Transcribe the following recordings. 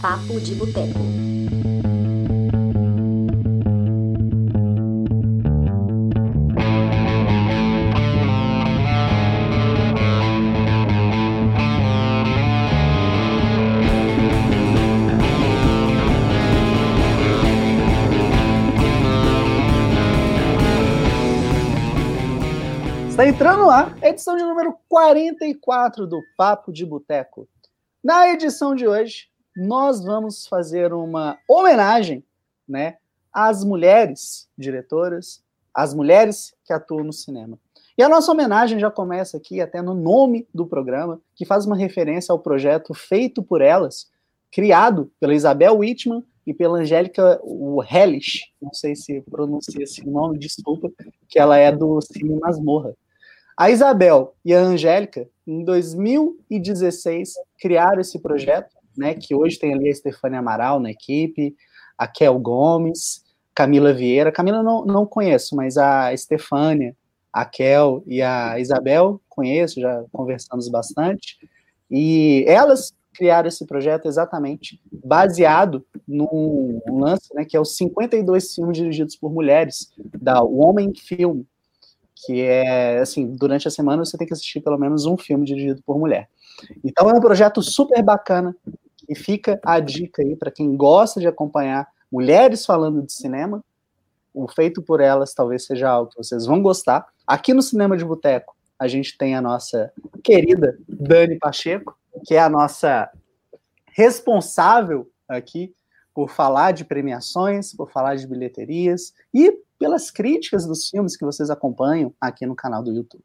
Papo de Boteco. Está entrando lá, edição de número 44 do Papo de Boteco. Na edição de hoje, nós vamos fazer uma homenagem né, às mulheres diretoras, às mulheres que atuam no cinema. E a nossa homenagem já começa aqui, até no nome do programa, que faz uma referência ao projeto feito por elas, criado pela Isabel Whitman e pela Angélica Hellish, não sei se pronuncia esse nome, desculpa, que ela é do Cine Masmorra. A Isabel e a Angélica, em 2016, criaram esse projeto, né, que hoje tem ali a Stefania Amaral na equipe, a Kel Gomes, Camila Vieira. Camila não, não conheço, mas a Stefania, a Kel e a Isabel conheço, já conversamos bastante. E elas criaram esse projeto exatamente baseado num lance, né, que é os 52 filmes dirigidos por mulheres, da Woman Film, que é assim, durante a semana você tem que assistir pelo menos um filme dirigido por mulher. Então é um projeto super bacana e fica a dica aí para quem gosta de acompanhar mulheres falando de cinema. O feito por elas talvez seja algo que vocês vão gostar. Aqui no Cinema de Boteco, a gente tem a nossa querida Dani Pacheco, que é a nossa responsável aqui por falar de premiações, por falar de bilheterias e pelas críticas dos filmes que vocês acompanham aqui no canal do YouTube.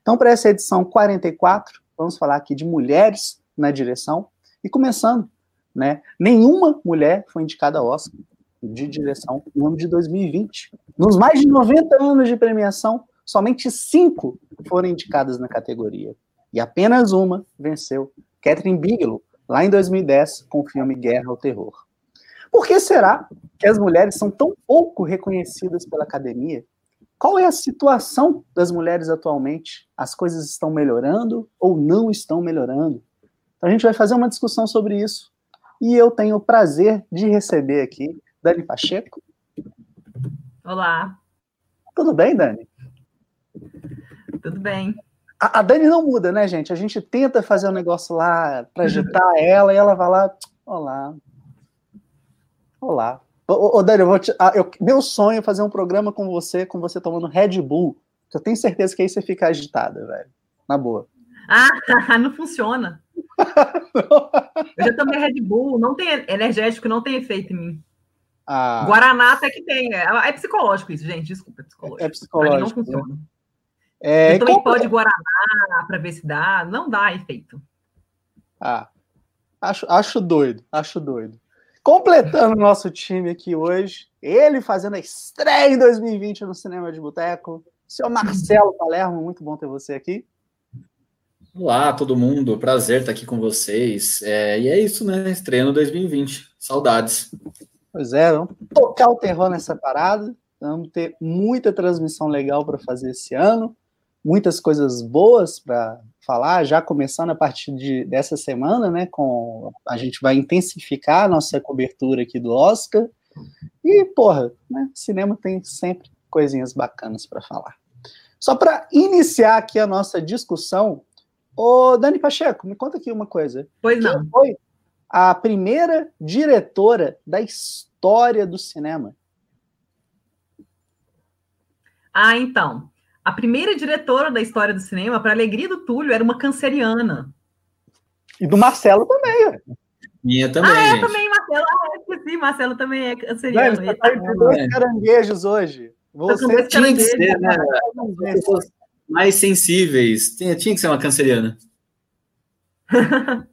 Então, para essa edição 44, vamos falar aqui de mulheres na direção. E começando, né? Nenhuma mulher foi indicada ao Oscar de direção no ano de 2020. Nos mais de 90 anos de premiação, somente cinco foram indicadas na categoria. E apenas uma venceu, Catherine Bigelow, lá em 2010, com o filme Guerra ao Terror. Por que será que as mulheres são tão pouco reconhecidas pela academia? Qual é a situação das mulheres atualmente? As coisas estão melhorando ou não estão melhorando? Então a gente vai fazer uma discussão sobre isso. E eu tenho o prazer de receber aqui Dani Pacheco. Olá. Tudo bem, Dani? Tudo bem. A, a Dani não muda, né, gente? A gente tenta fazer um negócio lá para agitar ela e ela vai lá, olá, Olá. Ô, ô Dani, eu vou te, ah, eu, meu sonho é fazer um programa com você, com você tomando Red Bull. Eu tenho certeza que aí você fica agitada, velho. Na boa. Ah, não funciona. eu já tomei Red Bull, não tem energético, não tem efeito em mim. Ah. Guaraná até que tem. É, é psicológico isso, gente. Desculpa, é psicológico. É psicológico. não funciona. Né? É, eu também como... pode Guaraná para ver se dá. Não dá efeito. Ah, acho, acho doido, acho doido. Completando o nosso time aqui hoje, ele fazendo a estreia em 2020 no Cinema de Boteco, seu Marcelo Palermo, muito bom ter você aqui. Olá, todo mundo, prazer estar aqui com vocês. É, e é isso, né? Estreando 2020, saudades. Pois é, vamos tocar o terror nessa parada, vamos ter muita transmissão legal para fazer esse ano, muitas coisas boas para falar, já começando a partir de, dessa semana, né? Com a gente vai intensificar a nossa cobertura aqui do Oscar. E, porra, né, cinema tem sempre coisinhas bacanas para falar. Só para iniciar aqui a nossa discussão, ô Dani Pacheco, me conta aqui uma coisa. Pois Quem não. foi a primeira diretora da história do cinema? Ah, então. A primeira diretora da história do cinema, para alegria do Túlio, era uma canceriana. E do Marcelo também. Ué. Minha também. Ah, é, gente. também, Marcelo. Ah, esqueci, Marcelo também é canceriano. Não, tá entre dois é. caranguejos hoje. Você tinha que ser, né? Mais sensíveis. Tinha, tinha que ser uma canceriana.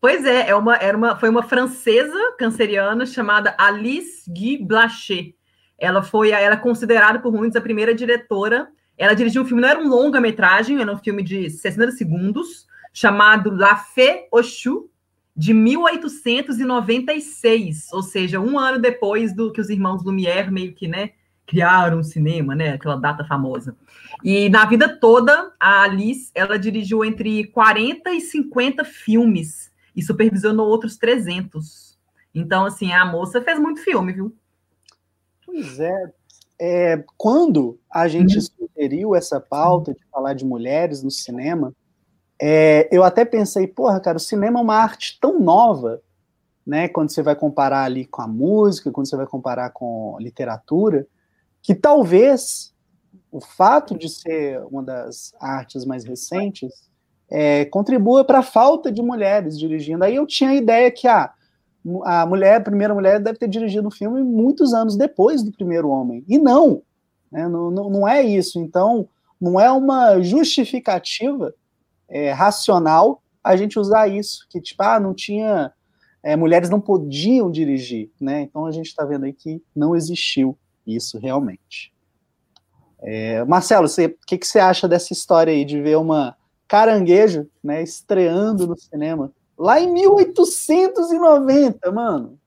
pois é, é uma, era uma, foi uma francesa canceriana chamada Alice Guy Blanchet. Ela foi, ela é considerada por muitos a primeira diretora ela dirigiu um filme, não era um longa-metragem, era um filme de 60 segundos, chamado La Fée Ochu, de 1896, ou seja, um ano depois do que os irmãos Lumière meio que, né, criaram o cinema, né, aquela data famosa. E na vida toda, a Alice, ela dirigiu entre 40 e 50 filmes e supervisionou outros 300. Então, assim, a moça fez muito filme, viu? Pois é. é quando a gente uhum. sugeriu essa pauta de falar de mulheres no cinema, é, eu até pensei, porra, cara, o cinema é uma arte tão nova, né? Quando você vai comparar ali com a música, quando você vai comparar com literatura, que talvez o fato de ser uma das artes mais recentes é, contribua para a falta de mulheres dirigindo. Aí eu tinha a ideia que ah, a mulher, a primeira mulher, deve ter dirigido um filme muitos anos depois do primeiro homem. E não, né, não, não, não é isso. Então, não é uma justificativa é, racional a gente usar isso, que tipo, ah, não tinha, é, mulheres não podiam dirigir, né? Então a gente está vendo aí que não existiu isso realmente. É, Marcelo, o que, que você acha dessa história aí de ver uma caranguejo, né, estreando no cinema lá em 1890, mano?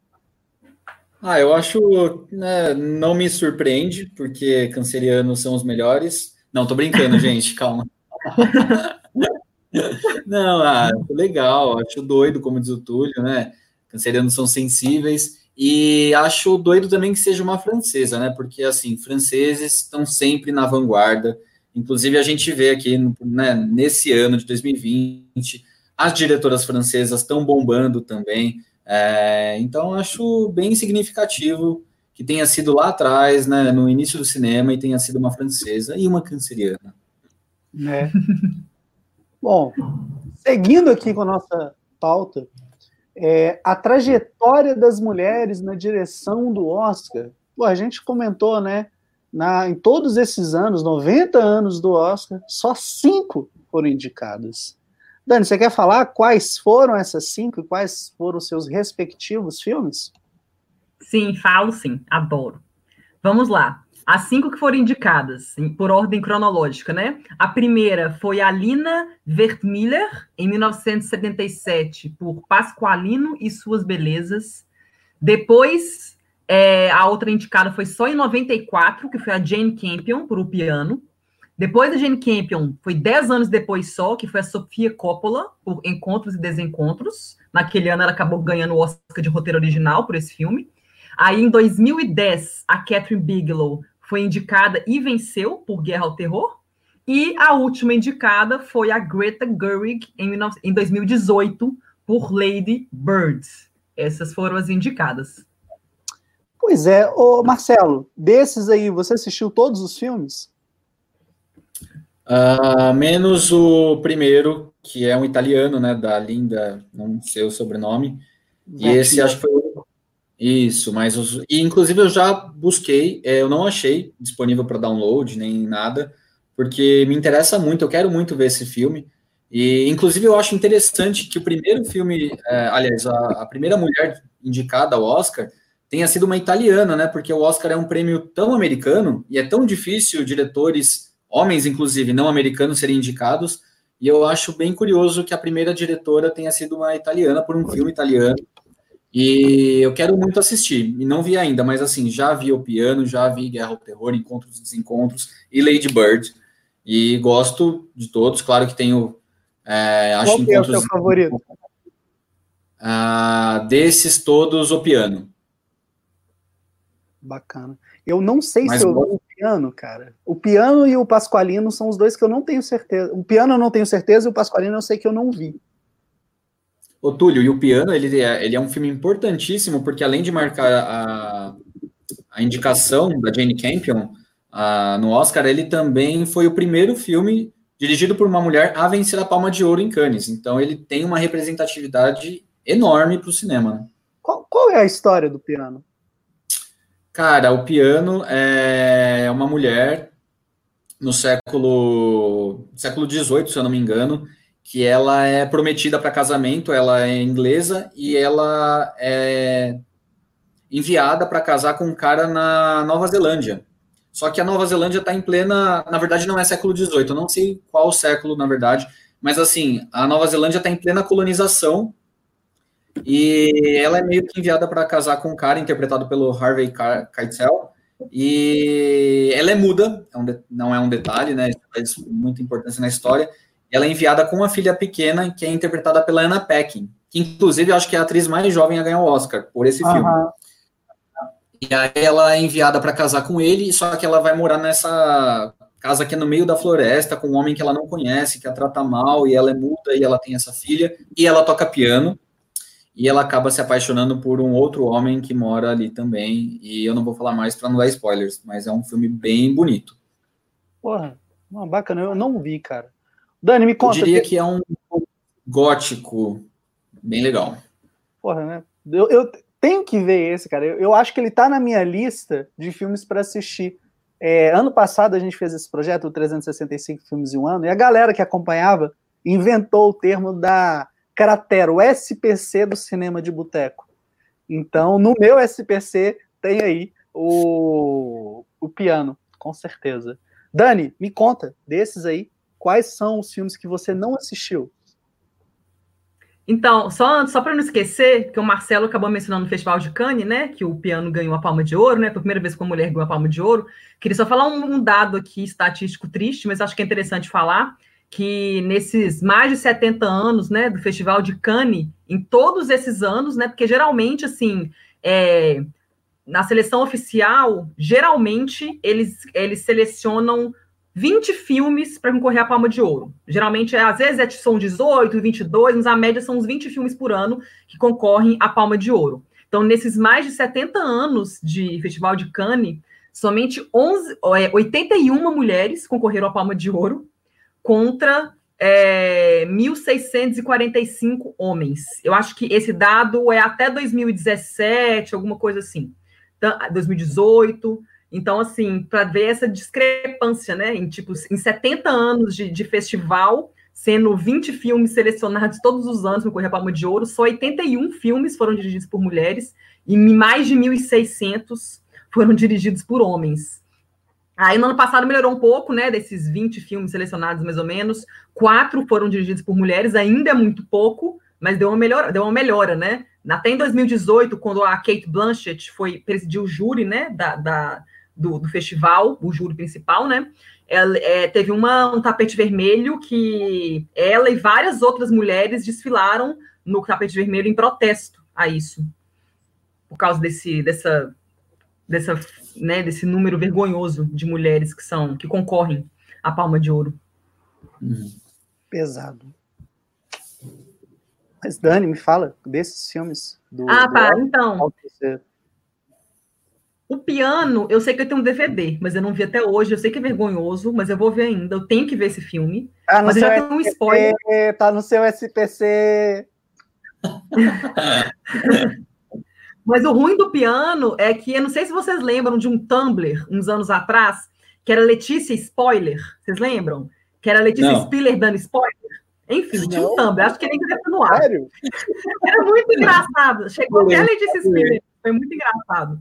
Ah, eu acho, né, não me surpreende, porque cancerianos são os melhores. Não, tô brincando, gente, calma. Não, ah, legal, acho doido, como diz o Túlio, né? Cancerianos são sensíveis. E acho doido também que seja uma francesa, né? Porque, assim, franceses estão sempre na vanguarda. Inclusive, a gente vê aqui, né, nesse ano de 2020, as diretoras francesas estão bombando também. É, então, acho bem significativo que tenha sido lá atrás, né, no início do cinema, e tenha sido uma francesa e uma canceriana. É. Bom, seguindo aqui com a nossa pauta, é, a trajetória das mulheres na direção do Oscar. Pô, a gente comentou, né? Na, em todos esses anos, 90 anos do Oscar, só cinco foram indicadas. Dani, você quer falar quais foram essas cinco e quais foram os seus respectivos filmes? Sim, falo sim, adoro. Vamos lá. As cinco que foram indicadas, por ordem cronológica, né? A primeira foi a Lina Wertmiller, em 1977, por Pasqualino e Suas Belezas. Depois, é, a outra indicada foi só em 94, que foi a Jane Campion, por O Piano. Depois da Jane Campion, foi dez anos depois só, que foi a Sofia Coppola, por Encontros e Desencontros. Naquele ano, ela acabou ganhando o Oscar de roteiro original por esse filme. Aí, em 2010, a Catherine Bigelow foi indicada e venceu por Guerra ao Terror. E a última indicada foi a Greta Gerwig em 2018 por Lady Bird. Essas foram as indicadas. Pois é, Ô, Marcelo, desses aí, você assistiu todos os filmes? Uh, menos o primeiro, que é um italiano, né, da Linda, não sei o sobrenome. E esse acho que foi isso, mas os, e inclusive eu já busquei, é, eu não achei disponível para download nem nada, porque me interessa muito, eu quero muito ver esse filme. E inclusive eu acho interessante que o primeiro filme, é, aliás, a, a, primeira mulher indicada ao Oscar tenha sido uma italiana, né? Porque o Oscar é um prêmio tão americano e é tão difícil diretores, homens inclusive, não americanos, serem indicados. E eu acho bem curioso que a primeira diretora tenha sido uma italiana por um filme italiano. E eu quero muito assistir, e não vi ainda, mas assim, já vi o piano, já vi Guerra ao Terror, Encontros e Desencontros e Lady Bird. E gosto de todos, claro que tenho. É, acho Qual é o seu favorito? Ah, desses todos, o piano. Bacana. Eu não sei mas se eu vi o piano, cara. O piano e o Pasqualino são os dois que eu não tenho certeza. O piano eu não tenho certeza e o Pasqualino eu sei que eu não vi. O Túlio, e o Piano, ele é, ele é um filme importantíssimo, porque além de marcar a, a indicação da Jane Campion a, no Oscar, ele também foi o primeiro filme dirigido por uma mulher a vencer a Palma de Ouro em Cannes. Então, ele tem uma representatividade enorme para o cinema. Né? Qual, qual é a história do Piano? Cara, o Piano é uma mulher no século século XVIII, se eu não me engano, que ela é prometida para casamento, ela é inglesa e ela é enviada para casar com um cara na Nova Zelândia. Só que a Nova Zelândia está em plena, na verdade não é século XVIII, eu não sei qual século na verdade, mas assim a Nova Zelândia está em plena colonização e ela é meio que enviada para casar com um cara interpretado pelo Harvey Keitel e ela é muda, é um não é um detalhe, né? Isso faz muita importância na história ela é enviada com uma filha pequena, que é interpretada pela Anna Paquin, inclusive eu acho que é a atriz mais jovem a ganhar o Oscar por esse filme. E aí ela é enviada para casar com ele, só que ela vai morar nessa casa que é no meio da floresta, com um homem que ela não conhece, que a trata mal, e ela é muda, e ela tem essa filha, e ela toca piano, e ela acaba se apaixonando por um outro homem que mora ali também, e eu não vou falar mais para não dar spoilers, mas é um filme bem bonito. Porra, bacana, eu não vi, cara. Dani, me conta. Eu diria que é um gótico bem legal. Porra, né? Eu, eu tenho que ver esse, cara. Eu, eu, acho que ele tá na minha lista de filmes para assistir. É, ano passado a gente fez esse projeto, o 365 Filmes em um Ano, e a galera que acompanhava inventou o termo da cratera, o SPC do cinema de boteco. Então, no meu SPC tem aí o, o piano, com certeza. Dani, me conta desses aí, quais são os filmes que você não assistiu? Então, só, só para não esquecer, que o Marcelo acabou mencionando no Festival de Cannes, né? Que o piano ganhou a palma de ouro, né? Foi a primeira vez que uma mulher ganhou a palma de ouro. Queria só falar um, um dado aqui estatístico triste, mas acho que é interessante falar que nesses mais de 70 anos, né, do Festival de Cannes, em todos esses anos, né? Porque geralmente, assim, é, na seleção oficial, geralmente eles, eles selecionam 20 filmes para concorrer à Palma de Ouro. Geralmente, às vezes, é, são 18, 22, mas a média são uns 20 filmes por ano que concorrem à Palma de Ouro. Então, nesses mais de 70 anos de Festival de Cannes, somente 11, 81 é, mulheres concorreram à Palma de Ouro contra é, 1.645 homens. Eu acho que esse dado é até 2017, alguma coisa assim. 2018. Então, assim, para ver essa discrepância, né? Em, tipo, em 70 anos de, de festival, sendo 20 filmes selecionados todos os anos no Correio Palma de Ouro, só 81 filmes foram dirigidos por mulheres e mais de 1.600 foram dirigidos por homens. Aí, no ano passado, melhorou um pouco, né? Desses 20 filmes selecionados, mais ou menos, quatro foram dirigidos por mulheres, ainda é muito pouco, mas deu uma melhora, deu uma melhora, né? Até em 2018, quando a Kate Blanchett foi presidir o júri, né, da, da do, do, festival, o júri principal, né? Ela, é, teve uma, um tapete vermelho que ela e várias outras mulheres desfilaram no tapete vermelho em protesto a isso, por causa desse, dessa, dessa, né, desse número vergonhoso de mulheres que são que concorrem à Palma de Ouro. Pesado. Mas Dani, me fala desses filmes. Do, ah, tá. então. O piano, eu sei que eu tenho um DVD, mas eu não vi até hoje. Eu sei que é vergonhoso, mas eu vou ver ainda. Eu tenho que ver esse filme. Ah, mas eu já tenho um spoiler. Tá no seu SPC. mas o ruim do piano é que eu não sei se vocês lembram de um Tumblr uns anos atrás, que era Letícia Spoiler. Vocês lembram? Que era Letícia não. Spiller dando spoiler. Enfim, tinha um thumb, acho que nem deve no ar. Sério? Era muito engraçado. Chegou até a Letícia Spiller, foi muito engraçado.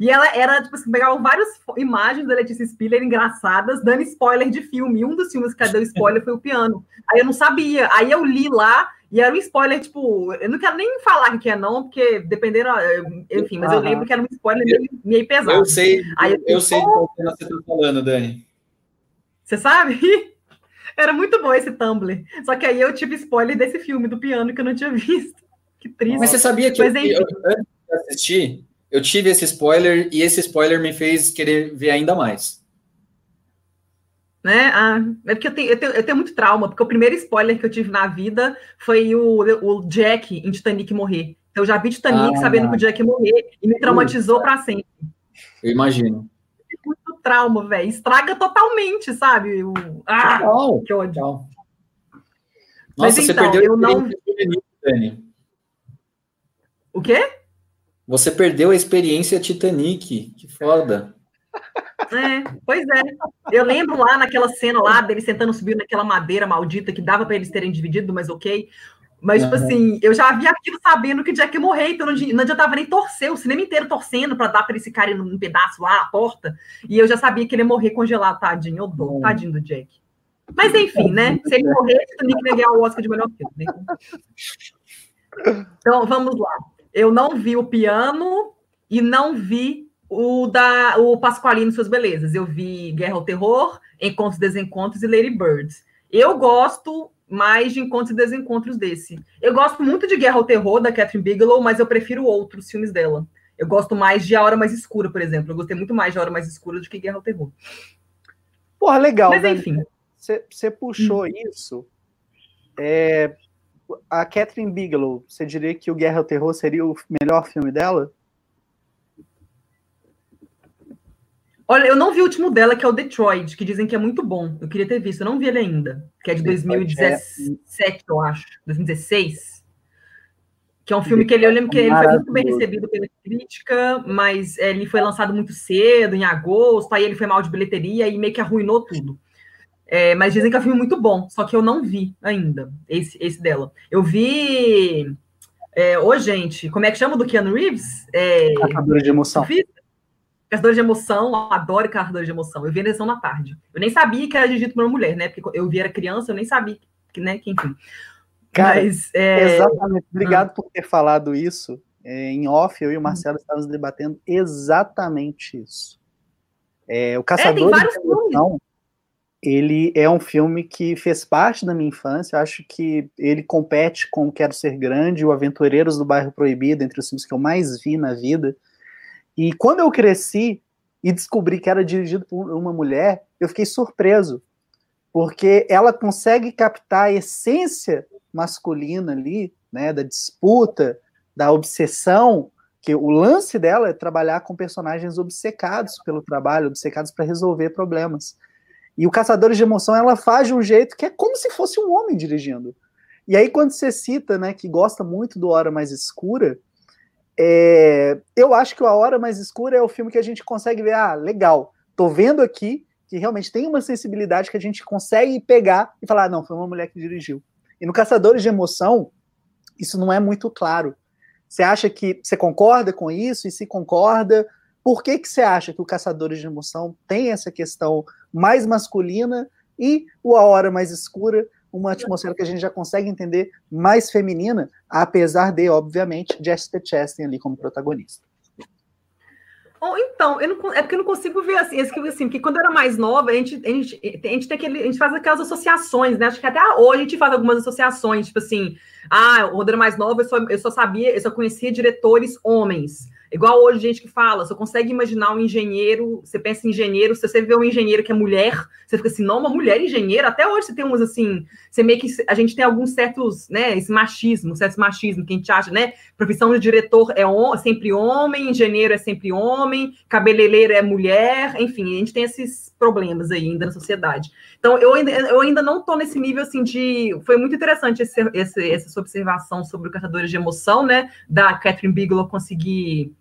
E ela era, tipo assim, pegava várias imagens da Letícia Spiller engraçadas, dando spoiler de filme. Um dos filmes que deu spoiler foi o piano. Aí eu não sabia. Aí eu li lá e era um spoiler, tipo, eu não quero nem falar que é não, porque dependendo, enfim, mas eu lembro que era um spoiler meio, meio pesado. Eu sei, Aí eu, eu sei de qual você está falando, Dani. Você sabe? Era muito bom esse Tumblr. Só que aí eu tive spoiler desse filme do piano que eu não tinha visto. Que triste. Mas você sabia que Mas, eu, eu, antes de assistir, eu tive esse spoiler e esse spoiler me fez querer ver ainda mais. Né? Ah, é porque eu tenho, eu, tenho, eu tenho muito trauma, porque o primeiro spoiler que eu tive na vida foi o, o Jack em Titanic morrer. Eu já vi Titanic ah, sabendo que o Jack ia morrer e me traumatizou para sempre. Eu imagino trauma, velho. Estraga totalmente, sabe? O... Ah, que ódio. Nossa, Mas, você então, perdeu eu não... Titanic, Dani. O quê? Você perdeu a experiência Titanic. Que foda. É, pois é. Eu lembro lá naquela cena lá deles tentando subir naquela madeira maldita que dava para eles terem dividido, mas ok. Mas, tipo assim, eu já vi aquilo sabendo que Jack ia morrer, então não, não adiantava nem torcer, o cinema inteiro torcendo para dar para esse cara ir num pedaço lá, a porta. E eu já sabia que ele ia morrer congelado, tadinho. Eu dou, tadinho do Jack. Mas enfim, né? Se ele morrer, Titanic ia ganhar o Oscar de melhor filme. Né? Então, vamos lá. Eu não vi o piano e não vi o da o Pasqualino Suas Belezas. Eu vi Guerra ao Terror, Encontros e Desencontros e Lady Bird. Eu gosto mais de encontros e desencontros desse. Eu gosto muito de Guerra ao Terror, da Catherine Bigelow, mas eu prefiro outros filmes dela. Eu gosto mais de A Hora Mais Escura, por exemplo. Eu gostei muito mais de A Hora Mais Escura do que Guerra ao Terror. Porra, legal. Mas enfim. Você puxou hum. isso. É, a Catherine Bigelow, você diria que o Guerra ao Terror seria o melhor filme dela? Olha, eu não vi o último dela, que é o Detroit, que dizem que é muito bom. Eu queria ter visto, eu não vi ele ainda. Que é de 2017, é... eu acho. 2016. Que é um filme que ele, eu lembro que ele foi muito bem recebido pela crítica, mas ele foi lançado muito cedo, em agosto, aí ele foi mal de bilheteria e meio que arruinou tudo. É, mas dizem que é um filme muito bom, só que eu não vi ainda, esse, esse dela. Eu vi. É, Ô, gente, como é que chama do Keanu Reeves? É, Caçador de emoção. Caçador de emoção, adoro Caçador de emoção. Eu vi a lição na tarde. Eu nem sabia que era dirigido por uma mulher, né? Porque eu vi era criança, eu nem sabia que, né? Que, enfim. Cara, Mas, é... exatamente. Obrigado ah. por ter falado isso. É, em off, eu e o Marcelo estávamos debatendo exatamente isso. É, o é, Caçador de Emoção, ele é um filme que fez parte da minha infância. Acho que ele compete com Quero Ser Grande, o Aventureiros do Bairro Proibido, entre os filmes que eu mais vi na vida. E quando eu cresci e descobri que era dirigido por uma mulher, eu fiquei surpreso, porque ela consegue captar a essência masculina ali, né, da disputa, da obsessão, que o lance dela é trabalhar com personagens obcecados pelo trabalho, obcecados para resolver problemas. E o Caçadores de Emoção ela faz de um jeito que é como se fosse um homem dirigindo. E aí quando você cita, né, que gosta muito do Hora Mais Escura, é, eu acho que A Hora Mais Escura é o filme que a gente consegue ver, ah, legal, tô vendo aqui que realmente tem uma sensibilidade que a gente consegue pegar e falar, ah, não, foi uma mulher que dirigiu. E no Caçadores de Emoção, isso não é muito claro. Você acha que você concorda com isso? E se concorda, por que, que você acha que o Caçadores de Emoção tem essa questão mais masculina e o A Hora Mais Escura uma atmosfera que a gente já consegue entender mais feminina, apesar de, obviamente, Jessica Chastain ali como protagonista. Então, não, é porque eu não consigo ver assim, assim, porque quando eu era mais nova, a gente, a gente, a gente tem aquele, a gente faz aquelas associações, né? Acho que até hoje a gente faz algumas associações, tipo assim, ah, quando eu era mais nova, eu só, eu só sabia, eu só conhecia diretores homens. Igual hoje, gente que fala, você consegue imaginar um engenheiro, você pensa em engenheiro, se você vê um engenheiro que é mulher, você fica assim, não, uma mulher engenheira, até hoje você tem uns assim, você meio que, a gente tem alguns certos, né, esse machismo, certo machismo, que a gente acha, né, profissão de diretor é sempre homem, engenheiro é sempre homem, cabeleireiro é mulher, enfim, a gente tem esses problemas aí ainda na sociedade. Então, eu ainda, eu ainda não estou nesse nível, assim, de... Foi muito interessante esse, esse, essa observação sobre o Caçadores de Emoção, né, da Catherine Bigelow conseguir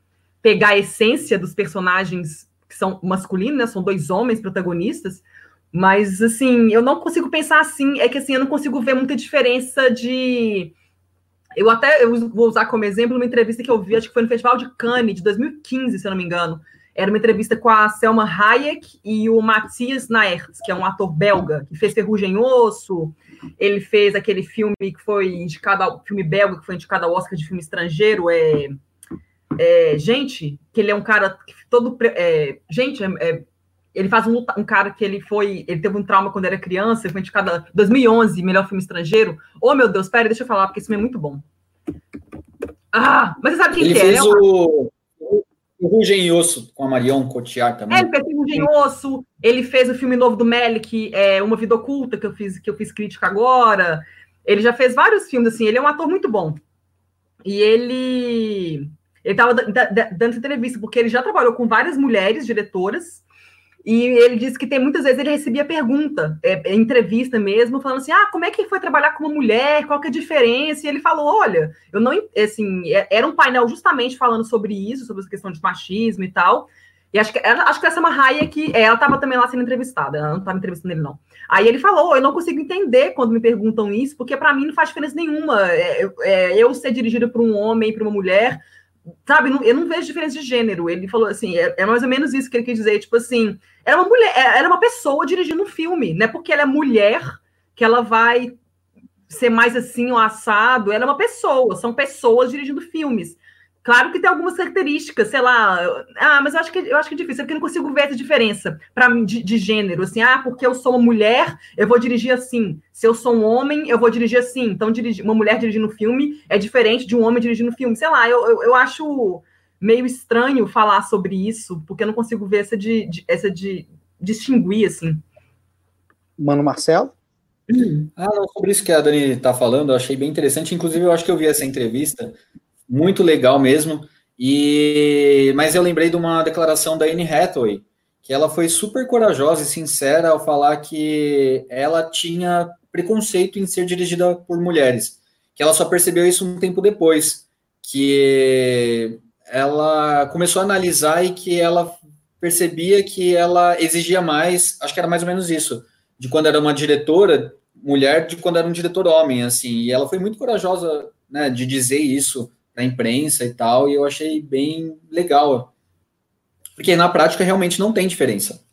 pegar a essência dos personagens que são masculinos, né? São dois homens protagonistas. Mas, assim, eu não consigo pensar assim. É que, assim, eu não consigo ver muita diferença de... Eu até eu vou usar como exemplo uma entrevista que eu vi, acho que foi no Festival de Cannes, de 2015, se eu não me engano. Era uma entrevista com a Selma Hayek e o Matthias Naertz, que é um ator belga, que fez Ferrugem Osso. Ele fez aquele filme que foi indicado, filme belga, que foi indicado ao Oscar de filme estrangeiro, é é, gente, que ele é um cara todo. É, gente, é, é, ele faz um, um, cara que ele foi. Ele teve um trauma quando era criança, foi indicado 2011, melhor filme estrangeiro. Oh, meu Deus, pera, deixa eu falar, porque esse filme é muito bom. Ah, mas você sabe quem ele que é? Fez é o... o Rugem Osso com a Marion Cotillard também. É, ele fez o Rugem Osso, ele fez o filme novo do Melick, é, Uma Vida Oculta, que eu fiz, que eu fiz crítica agora. Ele já fez vários filmes, assim, ele é um ator muito bom. E ele ele estava dando entrevista, porque ele já trabalhou com várias mulheres diretoras, e ele disse que tem muitas vezes ele recebia pergunta, é, entrevista mesmo, falando assim: ah, como é que foi trabalhar com uma mulher? Qual que é a diferença? E ele falou: olha, eu não. Assim, é, era um painel justamente falando sobre isso, sobre essa questão de machismo e tal. E acho que, acho que essa Marraia que é, ela estava também lá sendo entrevistada, ela não estava entrevistando ele, não. Aí ele falou: eu não consigo entender quando me perguntam isso, porque para mim não faz diferença nenhuma. É, é, eu ser dirigido por um homem, por uma mulher, sabe, eu não vejo diferença de gênero. Ele falou assim, é, é, mais ou menos isso que ele quis dizer, tipo assim, era uma mulher, era é, uma pessoa dirigindo um filme, não é porque ela é mulher que ela vai ser mais assim, o assado, ela é uma pessoa, são pessoas dirigindo filmes. Claro que tem algumas características, sei lá. Ah, mas eu acho que eu acho que é difícil, é porque eu não consigo ver essa diferença para mim de, de, gênero. Assim, ah, porque eu sou uma mulher, eu vou dirigir assim. Se eu sou um homem, eu vou dirigir assim. Então, dirigir, uma mulher dirigindo filme é diferente de um homem dirigindo filme. Sei lá, eu, eu, eu acho meio estranho falar sobre isso, porque eu não consigo ver essa de, de essa de distinguir, assim. Mano Marcelo? Ah, não, sobre isso que a Dani está falando, eu achei bem interessante. Inclusive, eu acho que eu vi essa entrevista muito legal mesmo. E mas eu lembrei de uma declaração da Anne Hathaway, que ela foi super corajosa e sincera ao falar que ela tinha preconceito em ser dirigida por mulheres, que ela só percebeu isso um tempo depois, que ela começou a analisar e que ela percebia que ela exigia mais, acho que era mais ou menos isso, de quando era uma diretora mulher de quando era um diretor homem, assim, e ela foi muito corajosa, né, de dizer isso na imprensa e tal, e eu achei bem legal. Porque na prática realmente não tem diferença.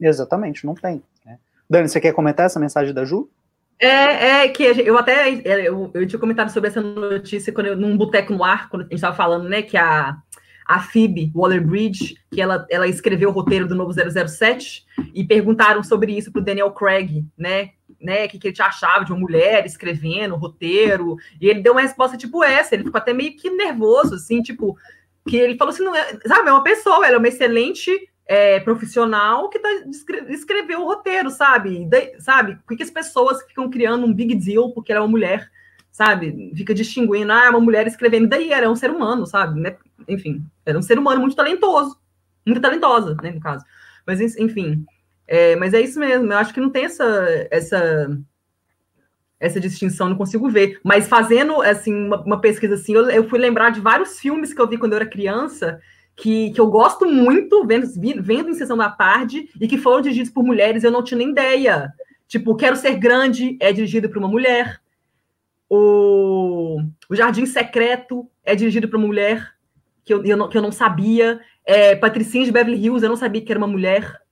Exatamente, não tem. Né? Dani, você quer comentar essa mensagem da Ju? É, é que eu até é, eu, eu tinha comentado sobre essa notícia quando eu, num boteco no ar, quando a gente estava falando, né, que a, a Phoebe Waller-Bridge, que ela, ela escreveu o roteiro do novo 007, e perguntaram sobre isso para o Daniel Craig, né, né, que, que ele achava de uma mulher escrevendo roteiro, e ele deu uma resposta tipo essa, ele ficou até meio que nervoso, assim, tipo, que ele falou assim, não é, sabe, é uma pessoa, ela é uma excelente é, profissional que tá, escreveu o roteiro, sabe? De, sabe? Por que as pessoas ficam criando um big deal porque ela é uma mulher, sabe? Fica distinguindo, ah, é uma mulher escrevendo, daí era um ser humano, sabe? Né? Enfim, era um ser humano muito talentoso, muito talentosa, né, no caso. Mas, enfim, é, mas é isso mesmo, eu acho que não tem essa, essa, essa distinção, não consigo ver. Mas fazendo, assim, uma, uma pesquisa assim, eu, eu, fui lembrar de vários filmes que eu vi quando eu era criança, que, que eu gosto muito, vendo, vendo em Sessão da Tarde, e que foram dirigidos por mulheres, eu não tinha nem ideia. Tipo, Quero Ser Grande é dirigido por uma mulher. O, o Jardim Secreto é dirigido por uma mulher, que eu, eu, não, que eu não sabia. É, Patricinha de Beverly Hills, eu não sabia que era uma mulher.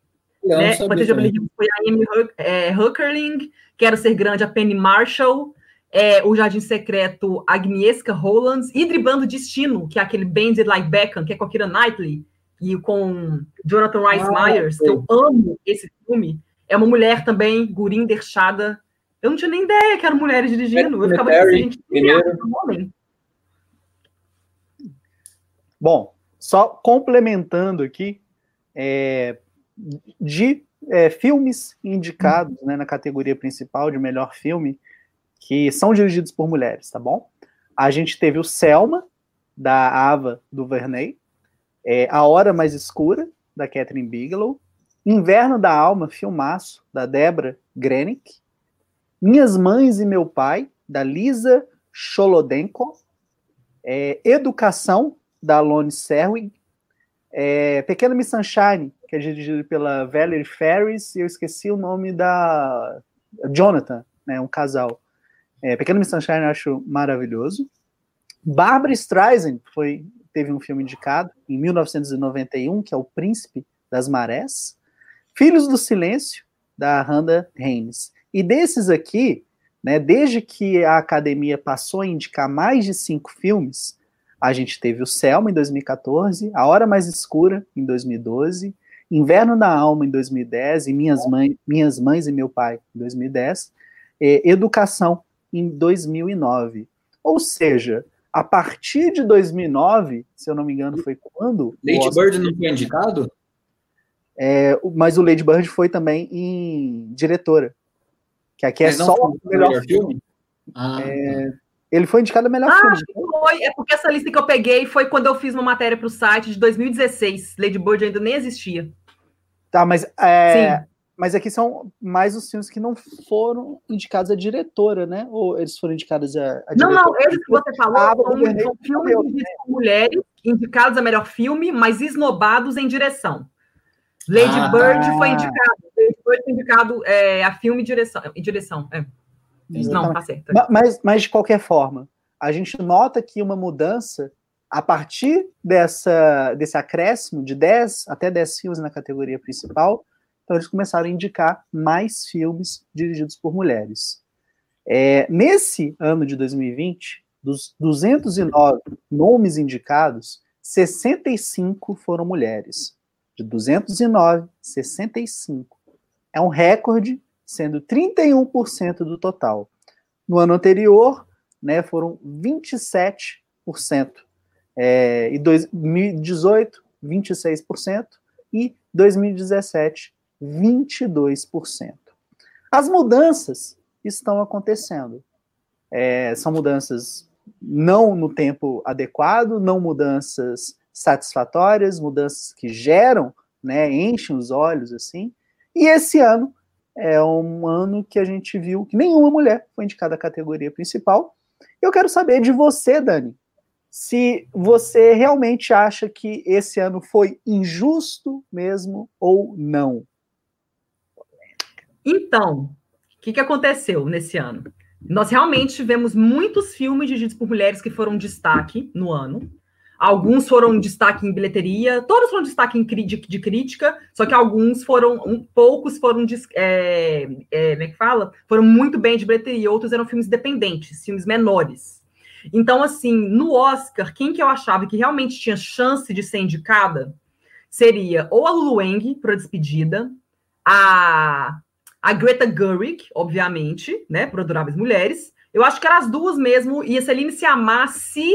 Eu né? Patrícia foi a Amy é, Huckerling, Quero Ser Grande, a Penny Marshall, é, o Jardim Secreto, Agnieszka Hollands, e Driblando Destino, que é aquele Bandit Like Beckham, que é com a Kira Knightley, e com Jonathan Rice ah, Myers, que eu amo esse filme. É uma mulher também, Gurin Derchada. Eu não tinha nem ideia que eram mulheres dirigindo. Eu ficava dizendo, gente, homem. Bom, só complementando aqui, é, de é, filmes indicados né, na categoria principal de melhor filme, que são dirigidos por mulheres, tá bom? A gente teve o Selma, da Ava DuVernay, é, A Hora Mais Escura, da Catherine Bigelow, Inverno da Alma, filmaço, da Debra Grenick, Minhas Mães e Meu Pai, da Lisa Cholodenko, é, Educação, da Lone Serwig, é, Pequena Miss Sunshine, que é dirigido pela Valerie Ferris, e eu esqueci o nome da Jonathan, né, um casal. É, Pequeno Miss Sunshine eu acho maravilhoso. Barbara Streisand foi, teve um filme indicado em 1991, que é O Príncipe das Marés. Filhos do Silêncio, da Randa Haynes. E desses aqui, né, desde que a academia passou a indicar mais de cinco filmes, a gente teve o Selma em 2014, A Hora Mais Escura em 2012, Inverno da Alma, em 2010, e Minhas, Mãe, Minhas Mães e Meu Pai, em 2010, é, Educação, em 2009. Ou seja, a partir de 2009, se eu não me engano, foi quando. Lady Bird não foi indicado? É, mas o Lady Bird foi também em diretora. Que aqui é mas só o melhor, melhor filme. filme. Ah, é, tá. Ele foi indicado a melhor ah, filme. Acho que foi. É porque essa lista que eu peguei foi quando eu fiz uma matéria para o site de 2016. Lady Bird ainda nem existia. Tá, mas, é, mas aqui são mais os filmes que não foram indicados a diretora, né? Ou eles foram indicados a, a Não, não, esses que você falou ah, são, são filmes né? com mulheres indicados a melhor filme, mas esnobados em direção. Lady ah, Bird tá. foi indicado. Lady Bird foi indicado é, a filme e direção. Em direção é. Não, tá certo. Mas, mas, de qualquer forma, a gente nota aqui uma mudança a partir dessa, desse acréscimo de 10 até 10 filmes na categoria principal, então eles começaram a indicar mais filmes dirigidos por mulheres. É, nesse ano de 2020, dos 209 nomes indicados, 65 foram mulheres. De 209, 65. É um recorde, sendo 31% do total. No ano anterior, né, foram 27%. É, e 2018, 26%. E 2017, 22%. As mudanças estão acontecendo. É, são mudanças não no tempo adequado, não mudanças satisfatórias, mudanças que geram, né, enchem os olhos assim. E esse ano é um ano que a gente viu que nenhuma mulher foi indicada à categoria principal. Eu quero saber de você, Dani, se você realmente acha que esse ano foi injusto mesmo ou não. Então, o que, que aconteceu nesse ano? Nós realmente tivemos muitos filmes dirigidos por mulheres que foram destaque no ano. Alguns foram destaque em bilheteria, todos foram destaque em, de, crítica, só que alguns foram, um, poucos foram, é, é, como é que fala? Foram muito bem de bilheteria, outros eram filmes independentes, filmes menores. Então, assim, no Oscar, quem que eu achava que realmente tinha chance de ser indicada seria ou a Lulu Wang, para Despedida, a a Greta Gerwig, obviamente, né, por Adoráveis Mulheres. Eu acho que eram as duas mesmo, e a Celine se amar se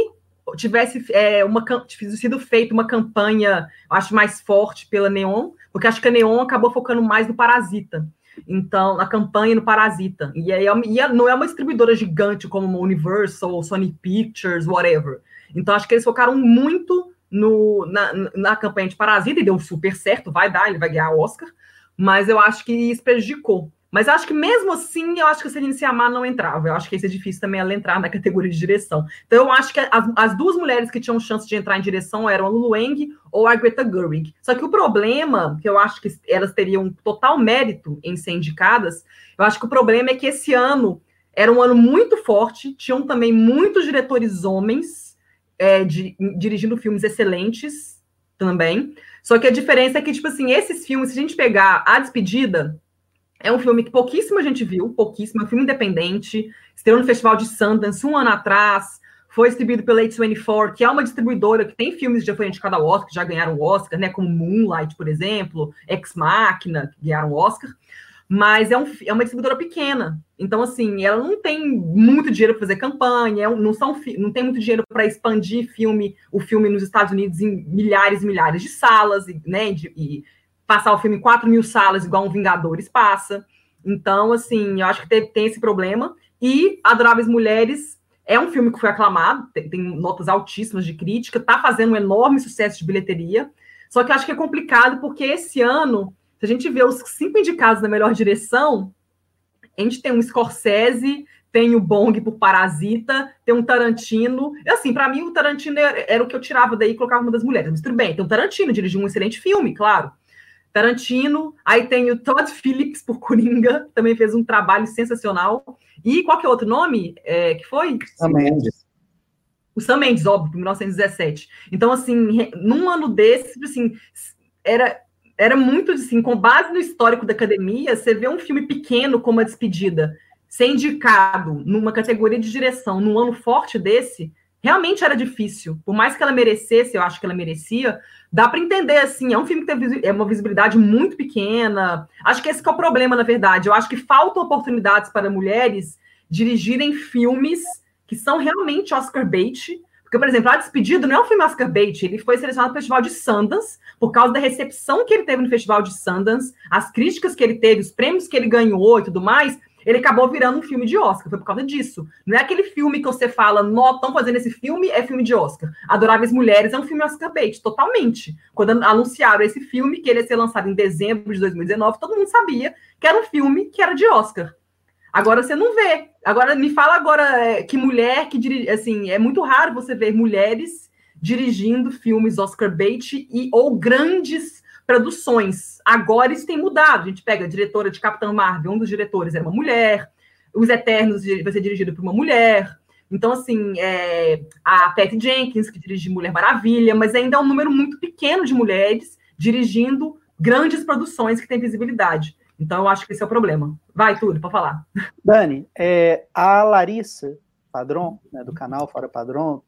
tivesse é, uma, sido feita uma campanha, acho, mais forte pela Neon, porque acho que a Neon acabou focando mais no Parasita. Então, na campanha no Parasita. E, aí, e não é uma distribuidora gigante como Universal, Sony Pictures, whatever. Então, acho que eles focaram muito no, na, na campanha de Parasita e deu super certo, vai dar, ele vai ganhar o Oscar mas eu acho que isso prejudicou. Mas acho que mesmo assim, eu acho que a gente se amar não entrava. Eu acho que isso é difícil também ela entrar na categoria de direção. Então eu acho que as, as duas mulheres que tinham chance de entrar em direção eram a Lulu Wang ou a Greta Gerwig. Só que o problema, que eu acho que elas teriam total mérito em ser indicadas, eu acho que o problema é que esse ano era um ano muito forte, tinham também muitos diretores homens é, de, dirigindo filmes excelentes também. Só que a diferença é que, tipo assim, esses filmes, se a gente pegar A Despedida, é um filme que pouquíssima gente viu, pouquíssimo, é um filme independente, estreou no Festival de Sundance um ano atrás, foi distribuído pela A24, que é uma distribuidora que tem filmes que já foi indicado ao Oscar, que já ganharam o Oscar, né, como Moonlight, por exemplo, Ex Machina, que ganharam o Oscar mas é, um, é uma distribuidora pequena. Então, assim, ela não tem muito dinheiro para fazer campanha, é não, são, não tem muito dinheiro para expandir filme, o filme nos Estados Unidos em milhares e milhares de salas, né, de, e passar o filme em 4 mil salas, igual um Vingadores passa. Então, assim, eu acho que tem, tem esse problema. E Adoráveis Mulheres é um filme que foi aclamado, tem, tem notas altíssimas de crítica, está fazendo um enorme sucesso de bilheteria. Só que eu acho que é complicado porque esse ano se a gente vê os cinco indicados na melhor direção, a gente tem um Scorsese, tem o Bong por Parasita, tem um Tarantino. E assim, para mim, o Tarantino era, era, o que eu tirava daí e colocava uma das mulheres. Mas tudo bem, tem o Tarantino, dirigiu um excelente filme, claro. Tarantino, aí tem o Todd Phillips por Coringa, também fez um trabalho sensacional. E qual que é o outro nome é, que foi? Sam Mendes. O Sam Mendes, óbvio, 1917. Então, assim, num ano desse, assim, era era muito assim, com base no histórico da academia, você vê um filme pequeno como A Despedida ser indicado numa categoria de direção num ano forte desse, realmente era difícil. Por mais que ela merecesse, eu acho que ela merecia, dá para entender assim, é um filme que tem é uma visibilidade muito pequena. Acho que esse que é o problema, na verdade. Eu acho que faltam oportunidades para mulheres dirigirem filmes que são realmente Oscar bait, porque, por exemplo, A Despedido não é um filme Oscar bait, ele foi selecionado para o Festival de Sundance por causa da recepção que ele teve no Festival de Sundance, as críticas que ele teve, os prêmios que ele ganhou e tudo mais, ele acabou virando um filme de Oscar, foi por causa disso. Não é aquele filme que você fala, nó, estão fazendo esse filme, é filme de Oscar. Adoráveis Mulheres é um filme Oscar bait, totalmente. Quando anunciaram esse filme, que ele ia ser lançado em dezembro de 2019, todo mundo sabia que era um filme que era de Oscar. Agora você não vê. Agora me fala agora é, que mulher que dirige, assim, é muito raro você ver mulheres dirigindo filmes Oscar bait e ou grandes produções. Agora isso tem mudado. A gente pega a diretora de Capitão Marvel, um dos diretores é uma mulher. Os Eternos vai ser dirigido por uma mulher. Então, assim, é, a Patty Jenkins, que dirige Mulher Maravilha, mas ainda é um número muito pequeno de mulheres dirigindo grandes produções que têm visibilidade. Então, eu acho que esse é o problema. Vai, Túlio, para falar. Dani, é, a Larissa Padrão, né, do canal Fora Padrão,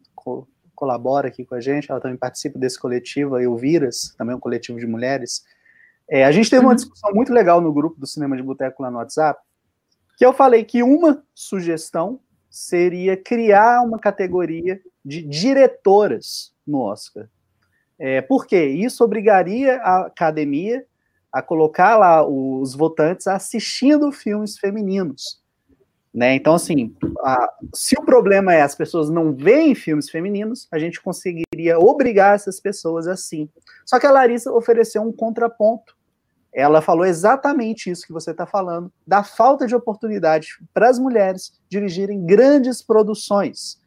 colabora aqui com a gente, ela também participa desse coletivo, a Elviras, também um coletivo de mulheres. É, a gente teve uma uhum. discussão muito legal no grupo do Cinema de Boteco lá no WhatsApp, que eu falei que uma sugestão seria criar uma categoria de diretoras no Oscar. É, por quê? Isso obrigaria a academia a colocar lá os votantes assistindo filmes femininos. Né? Então, assim, a, se o problema é as pessoas não veem filmes femininos, a gente conseguiria obrigar essas pessoas assim. Só que a Larissa ofereceu um contraponto. Ela falou exatamente isso que você está falando, da falta de oportunidade para as mulheres dirigirem grandes produções.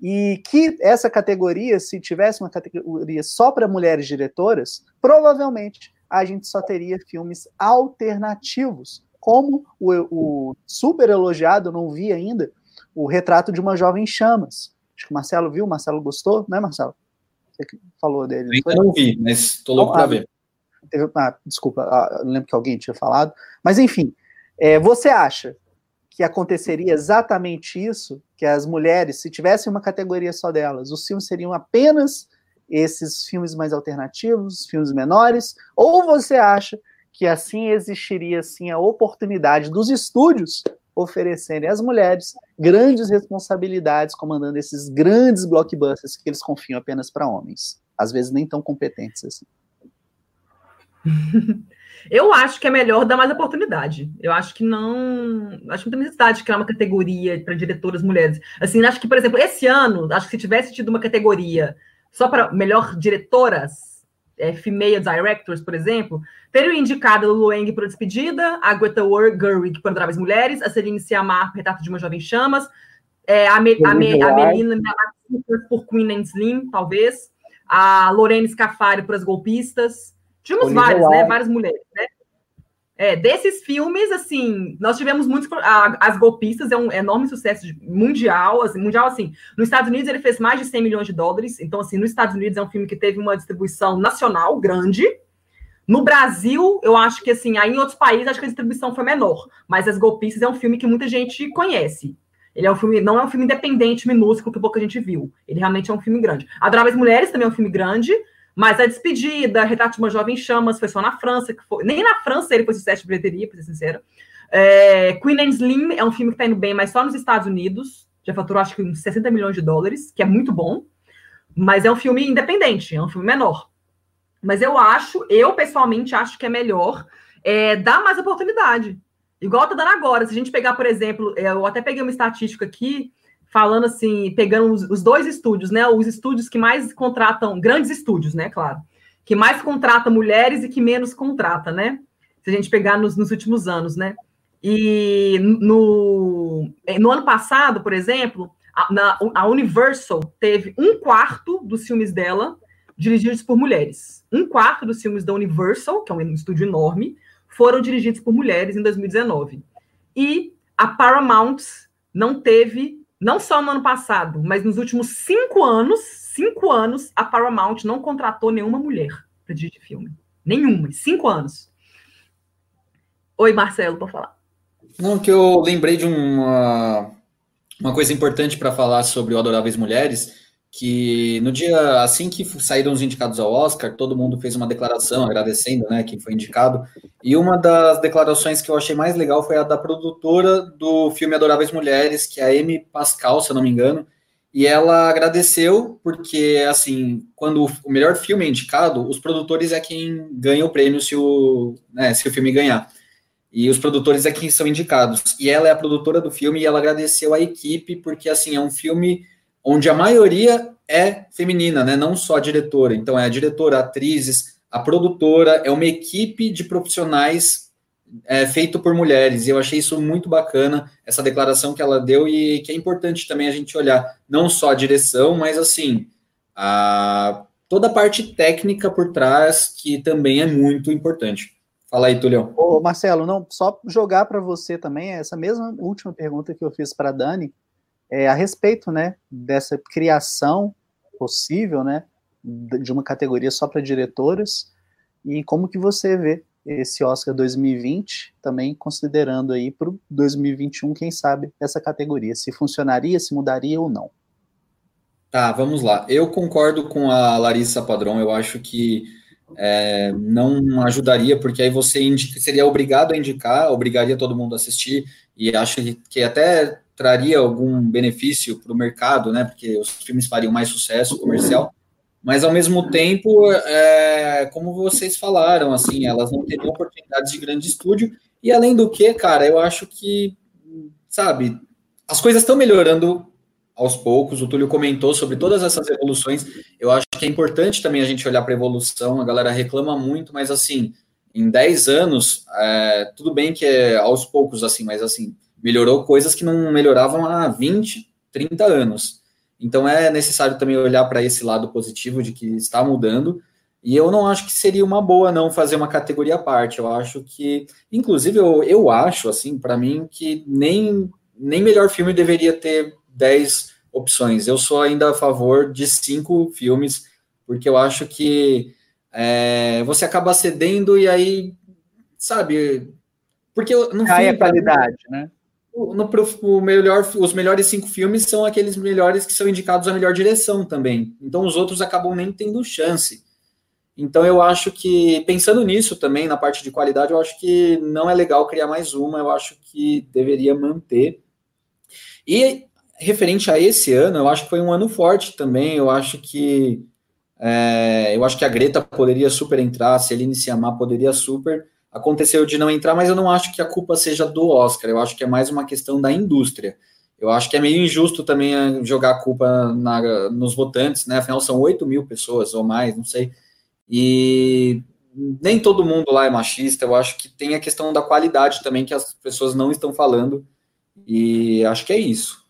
E que essa categoria, se tivesse uma categoria só para mulheres diretoras, provavelmente a gente só teria filmes alternativos, como o, o super elogiado, não vi ainda, o retrato de uma jovem chamas. Acho que o Marcelo viu, o Marcelo gostou, não é, Marcelo? Você que falou dele. Ainda não vi, mas estou louco para ver. Teve, ah, desculpa, ah, não lembro que alguém tinha falado. Mas, enfim, é, você acha que aconteceria exatamente isso? Que as mulheres, se tivessem uma categoria só delas, os filmes seriam apenas esses filmes mais alternativos, filmes menores? Ou você acha que assim existiria assim a oportunidade dos estúdios oferecerem às mulheres grandes responsabilidades comandando esses grandes blockbusters que eles confiam apenas para homens, às vezes nem tão competentes assim. Eu acho que é melhor dar mais oportunidade. Eu acho que não. Acho que não tem necessidade de criar uma categoria para diretoras mulheres. Assim, acho que, por exemplo, esse ano, acho que se tivesse tido uma categoria só para melhor diretoras, é, female directors, por exemplo, teriam indicado a Lueng por Despedida, a Greta Gerwig por Adoráveis Mulheres, a Celine Sciamma por Retrato de uma Jovem Chamas, é, a, Me, a, Me, a Melina por Queen and Slim, talvez, a Lorene Scafari por As Golpistas. Tínhamos várias, né? Várias mulheres, né? É, desses filmes, assim, nós tivemos muitos. As Golpistas é um enorme sucesso mundial, assim, mundial, assim. Nos Estados Unidos ele fez mais de 100 milhões de dólares. Então, assim, nos Estados Unidos é um filme que teve uma distribuição nacional grande. No Brasil, eu acho que, assim, aí em outros países, acho que a distribuição foi menor. Mas As Golpistas é um filme que muita gente conhece. Ele é um filme, não é um filme independente, minúsculo, que pouca gente viu. Ele realmente é um filme grande. Adoráveis Mulheres também é um filme grande. Mas a despedida, Retrato de uma Jovem Chamas, foi só na França, que foi, nem na França ele foi sucesso de bilheteria, para ser sincero. É, Queen and Slim é um filme que está indo bem, mas só nos Estados Unidos. Já faturou acho que uns 60 milhões de dólares, que é muito bom. Mas é um filme independente, é um filme menor. Mas eu acho, eu pessoalmente acho que é melhor é, dar mais oportunidade. Igual tá dando agora. Se a gente pegar, por exemplo, eu até peguei uma estatística aqui falando assim, pegando os, os, dois estúdios, né? Os estúdios que mais contratam, grandes estúdios, né? Claro, que mais contrata mulheres e que menos contrata, né? Se a gente pegar nos, nos últimos anos, né? E no, no ano passado, por exemplo, a, na, a Universal teve um quarto dos filmes dela dirigidos por mulheres. Um quarto dos filmes da Universal, que é um estúdio enorme, foram dirigidos por mulheres em 2019. E a Paramount não teve não só no ano passado, mas nos últimos cinco anos, cinco anos, a Paramount não contratou nenhuma mulher para dirigir filme. Nenhuma, cinco anos. Oi, Marcelo, para falar. Não, que eu lembrei de uma, uma coisa importante para falar sobre o Adoráveis Mulheres, que no dia assim que saíram os indicados ao Oscar, todo mundo fez uma declaração agradecendo, né, quem foi indicado. E uma das declarações que eu achei mais legal foi a da produtora do filme Adoráveis Mulheres, que é a Amy Pascal, se eu não me engano. E ela agradeceu porque assim, quando o melhor filme é indicado, os produtores é quem ganha o prêmio se o, né, se o filme ganhar. E os produtores é quem são indicados. E ela é a produtora do filme e ela agradeceu a equipe porque assim, é um filme onde a maioria é feminina, né? Não só a diretora. Então é a diretora, atrizes, a produtora, é uma equipe de profissionais é, feito por mulheres. E eu achei isso muito bacana, essa declaração que ela deu, e que é importante também a gente olhar não só a direção, mas assim, a, toda a parte técnica por trás, que também é muito importante. Fala aí, Tulião. Ô, Marcelo, não, só jogar para você também essa mesma última pergunta que eu fiz para Dani é, a respeito, né, dessa criação possível, né, de uma categoria só para diretoras e como que você vê esse Oscar 2020, também considerando aí para o 2021, quem sabe, essa categoria, se funcionaria, se mudaria ou não. Tá, vamos lá. Eu concordo com a Larissa Padrão, eu acho que é, não ajudaria, porque aí você indica, seria obrigado a indicar, obrigaria todo mundo a assistir, e acho que até traria algum benefício para o mercado, né? Porque os filmes fariam mais sucesso comercial. Mas ao mesmo tempo, é, como vocês falaram, assim, elas não teriam oportunidades de grande estúdio. E além do que, cara, eu acho que, sabe, as coisas estão melhorando aos poucos. O Túlio comentou sobre todas essas evoluções. Eu acho que é importante também a gente olhar para a evolução. A galera reclama muito, mas assim, em 10 anos, é, tudo bem que é aos poucos, assim, mas assim, melhorou coisas que não melhoravam há 20, 30 anos. Então é necessário também olhar para esse lado positivo de que está mudando. E eu não acho que seria uma boa não fazer uma categoria à parte. Eu acho que, inclusive, eu, eu acho, assim, para mim, que nem, nem melhor filme deveria ter 10 opções. Eu sou ainda a favor de cinco filmes, porque eu acho que é, você acaba cedendo e aí, sabe, porque no Cai a qualidade, né? No, o melhor, os melhores cinco filmes são aqueles melhores que são indicados à melhor direção também. Então os outros acabam nem tendo chance. Então eu acho que, pensando nisso também, na parte de qualidade, eu acho que não é legal criar mais uma, eu acho que deveria manter. E referente a esse ano, eu acho que foi um ano forte também. Eu acho que é, eu acho que a Greta poderia super entrar, se ele iniciar poderia super. Aconteceu de não entrar, mas eu não acho que a culpa seja do Oscar. Eu acho que é mais uma questão da indústria. Eu acho que é meio injusto também é, jogar a culpa na, nos votantes, né? Afinal, são 8 mil pessoas ou mais, não sei. E nem todo mundo lá é machista. Eu acho que tem a questão da qualidade também, que as pessoas não estão falando. E acho que é isso.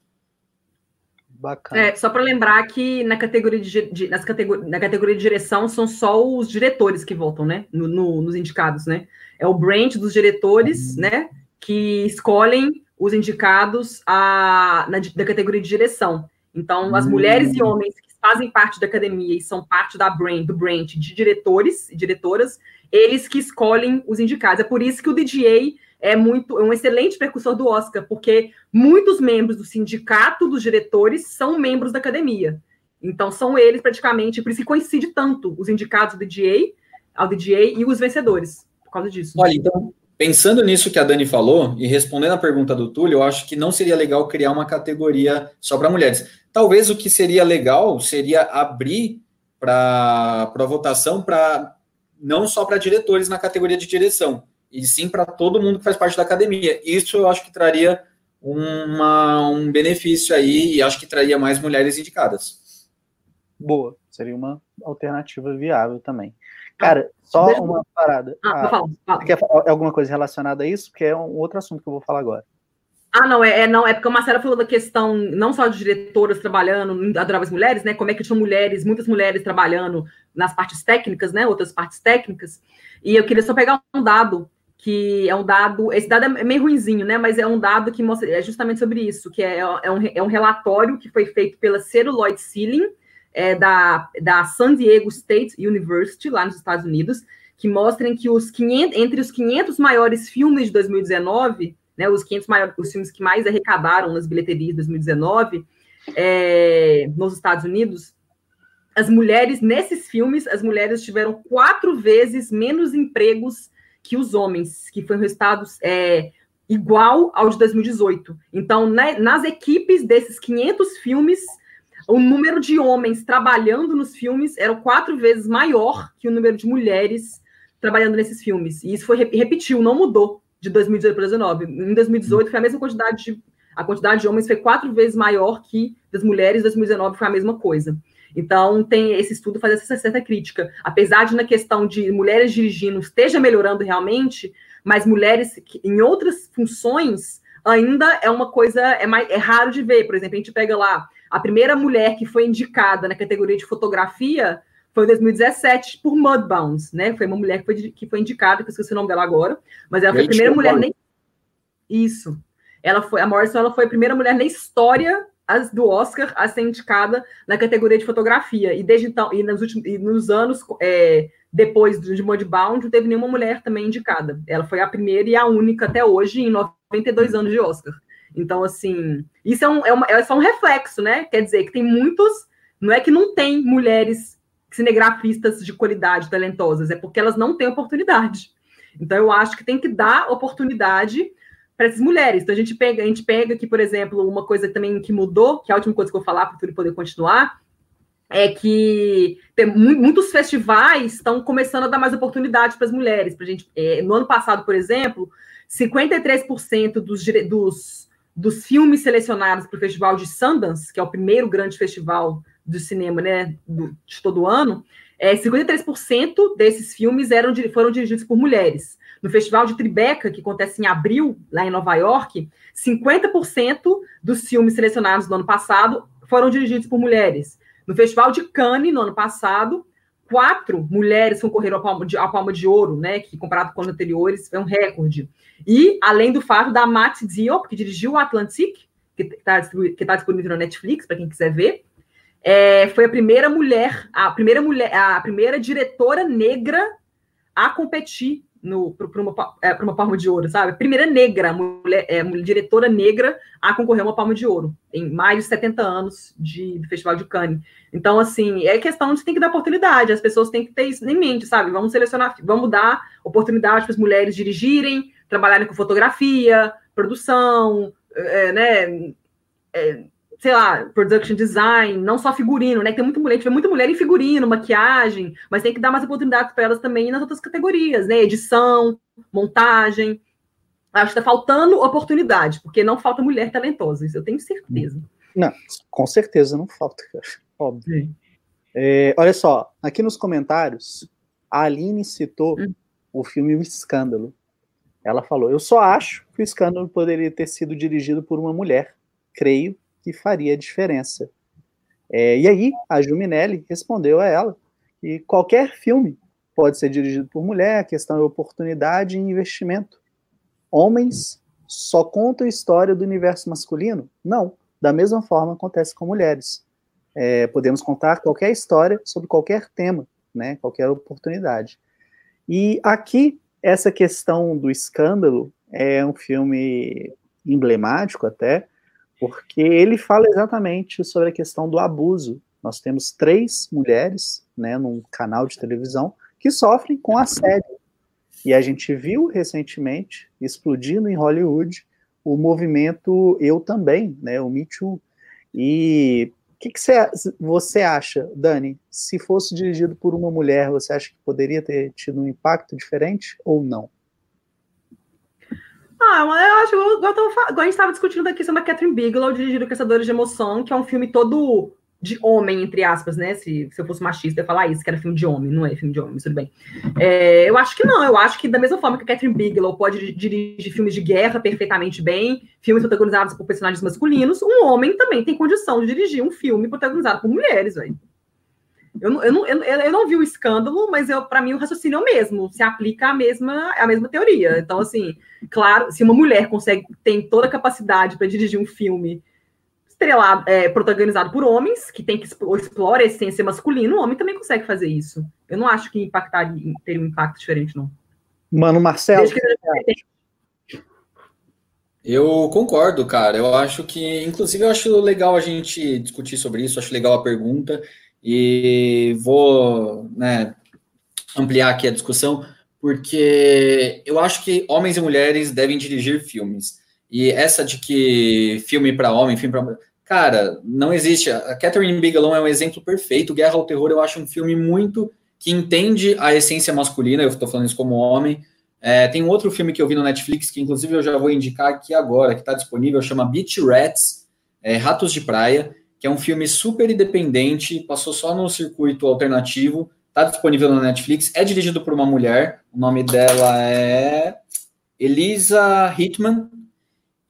Bacana. É, só para lembrar que na categoria de, de nas categori, na categoria de direção são só os diretores que votam, né? No, no, nos indicados, né? É o branch dos diretores, uhum. né? Que escolhem os indicados a, na, da categoria de direção. Então, as uhum. mulheres e homens que fazem parte da academia e são parte da brand, do branch de diretores e diretoras, eles que escolhem os indicados. É por isso que o DGA é muito é um excelente precursor do Oscar, porque muitos membros do sindicato dos diretores são membros da academia. Então são eles praticamente, por isso que coincide tanto os indicados do DJ, ao DJ e os vencedores, por causa disso. Olha, então, pensando nisso que a Dani falou e respondendo a pergunta do Túlio, eu acho que não seria legal criar uma categoria só para mulheres. Talvez o que seria legal seria abrir para votação para não só para diretores na categoria de direção, e sim para todo mundo que faz parte da academia. Isso eu acho que traria uma, um benefício aí e acho que traria mais mulheres indicadas. Boa, seria uma alternativa viável também. Cara, só uma parada. Ah, ah, fala, fala. Quer alguma coisa relacionada a isso? Porque é um outro assunto que eu vou falar agora. Ah, não, é, é, não, é porque o Marcelo falou da questão não só de diretoras trabalhando, adoravam as mulheres, né? Como é que tinham mulheres, muitas mulheres trabalhando nas partes técnicas, né? Outras partes técnicas. E eu queria só pegar um dado que é um dado, esse dado é meio ruinzinho, né? Mas é um dado que mostra é justamente sobre isso, que é, é, um, é um relatório que foi feito pela Celluloid Ceiling, é, da, da San Diego State University, lá nos Estados Unidos, que mostram que os 500, entre os 500 maiores filmes de 2019, né, os 500 maiores, os filmes que mais arrecadaram nas bilheterias de 2019, é, nos Estados Unidos, as mulheres, nesses filmes, as mulheres tiveram quatro vezes menos empregos que os homens, que foi um resultado é, igual ao de 2018. Então, né, nas equipes desses 500 filmes, o número de homens trabalhando nos filmes era quatro vezes maior que o número de mulheres trabalhando nesses filmes. E isso foi repetiu, não mudou de 2018 para 2019. Em 2018 foi a mesma quantidade de a quantidade de homens foi quatro vezes maior que das mulheres. Em 2019 foi a mesma coisa. Então, tem esse estudo faz essa certa crítica. Apesar de, na questão de mulheres dirigindo, esteja melhorando realmente, mas mulheres em outras funções ainda é uma coisa, é, mais, é raro de ver. Por exemplo, a gente pega lá, a primeira mulher que foi indicada na categoria de fotografia foi em 2017 por Mudbounds, né? Foi uma mulher que foi, que foi indicada, que eu esqueci o nome dela agora, mas ela foi a primeira mulher nem... Isso. Ela foi, a Morrison ela foi a primeira mulher na história as do Oscar a ser indicada na categoria de fotografia. E desde então, e nos últimos e nos anos é, depois de Mudbound, não teve nenhuma mulher também indicada. Ela foi a primeira e a única até hoje, em 92 anos de Oscar. Então, assim, isso é, um, é, uma, é só um reflexo, né? Quer dizer que tem muitos. Não é que não tem mulheres cinegrafistas de qualidade, talentosas, é porque elas não têm oportunidade. Então, eu acho que tem que dar oportunidade para essas mulheres. Então, a gente pega, a gente pega aqui, por exemplo, uma coisa também que mudou, que é a última coisa que eu vou falar para o poder continuar, é que tem, muitos festivais estão começando a dar mais oportunidades para as mulheres. Pra gente, é, no ano passado, por exemplo, 53% dos, dos, dos filmes selecionados para o Festival de Sundance, que é o primeiro grande festival do cinema né, do, de todo ano, é, 53% desses filmes eram, foram dirigidos por mulheres. No Festival de Tribeca, que acontece em abril, lá em Nova York, 50% dos filmes selecionados no ano passado foram dirigidos por mulheres. No Festival de Cannes, no ano passado, quatro mulheres concorreram ao Palma de, ao Palma de Ouro, né? Que comparado com os anteriores foi um recorde. E, além do fato da Matt Diop, que dirigiu o Atlantic, que está tá disponível no Netflix, para quem quiser ver, é, foi a primeira mulher, a primeira mulher, a primeira diretora negra a competir para uma, é, uma palma de ouro, sabe? Primeira negra, mulher, é, diretora negra a concorrer a uma palma de ouro, em mais de 70 anos de, do Festival de Cannes. Então, assim, é questão de tem que dar oportunidade, as pessoas têm que ter isso em mente, sabe? Vamos selecionar, vamos dar oportunidade para as mulheres dirigirem, trabalharem com fotografia, produção, é, né? É, sei lá, production design, não só figurino, né? Tem muita mulher, tiver muita mulher em figurino, maquiagem, mas tem que dar mais oportunidades para elas também nas outras categorias, né? Edição, montagem. Acho que está faltando oportunidade, porque não falta mulher talentosa, isso eu tenho certeza. Não, com certeza não falta, óbvio. É, olha só, aqui nos comentários, a Aline citou hum. o filme O Escândalo. Ela falou: Eu só acho que o escândalo poderia ter sido dirigido por uma mulher. Creio que faria diferença. É, e aí, a Juminelli respondeu a ela que qualquer filme pode ser dirigido por mulher, a questão é oportunidade e investimento. Homens só contam a história do universo masculino? Não. Da mesma forma acontece com mulheres. É, podemos contar qualquer história sobre qualquer tema, né, qualquer oportunidade. E aqui, essa questão do escândalo é um filme emblemático até, porque ele fala exatamente sobre a questão do abuso. Nós temos três mulheres, né, num canal de televisão, que sofrem com assédio. E a gente viu recentemente, explodindo em Hollywood, o movimento Eu Também, né, o Me Too. E o que, que você acha, Dani? Se fosse dirigido por uma mulher, você acha que poderia ter tido um impacto diferente ou não? Ah, eu acho, igual, igual a gente estava discutindo da questão da Catherine Bigelow, dirigindo Caçadores de Emoção, que é um filme todo de homem, entre aspas, né? Se, se eu fosse machista, eu ia falar isso, que era filme de homem, não é filme de homem, tudo bem. É, eu acho que não, eu acho que da mesma forma que a Catherine Bigelow pode dirigir filmes de guerra perfeitamente bem, filmes protagonizados por personagens masculinos, um homem também tem condição de dirigir um filme protagonizado por mulheres, velho. Eu não, eu, não, eu, eu não vi o escândalo, mas para mim o raciocínio é o mesmo, se aplica a mesma, a mesma teoria. Então, assim, claro, se uma mulher consegue, tem toda a capacidade para dirigir um filme estrelado, é, protagonizado por homens, que tem que explora a essência masculina, o homem também consegue fazer isso. Eu não acho que impactaria, teria um impacto diferente, não. Mano, Marcelo. Eu concordo, cara. Eu acho que, inclusive, eu acho legal a gente discutir sobre isso, acho legal a pergunta. E vou né, ampliar aqui a discussão, porque eu acho que homens e mulheres devem dirigir filmes. E essa de que filme para homem, filme para mulher. Cara, não existe. A Catherine Bigelow é um exemplo perfeito. Guerra ao Terror, eu acho um filme muito que entende a essência masculina. Eu estou falando isso como homem. É, tem um outro filme que eu vi no Netflix, que inclusive eu já vou indicar aqui agora, que está disponível, chama Beach Rats, é, Ratos de Praia que é um filme super independente, passou só no circuito alternativo, está disponível na Netflix, é dirigido por uma mulher, o nome dela é Elisa Hitman,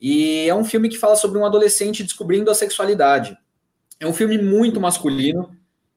e é um filme que fala sobre um adolescente descobrindo a sexualidade. É um filme muito masculino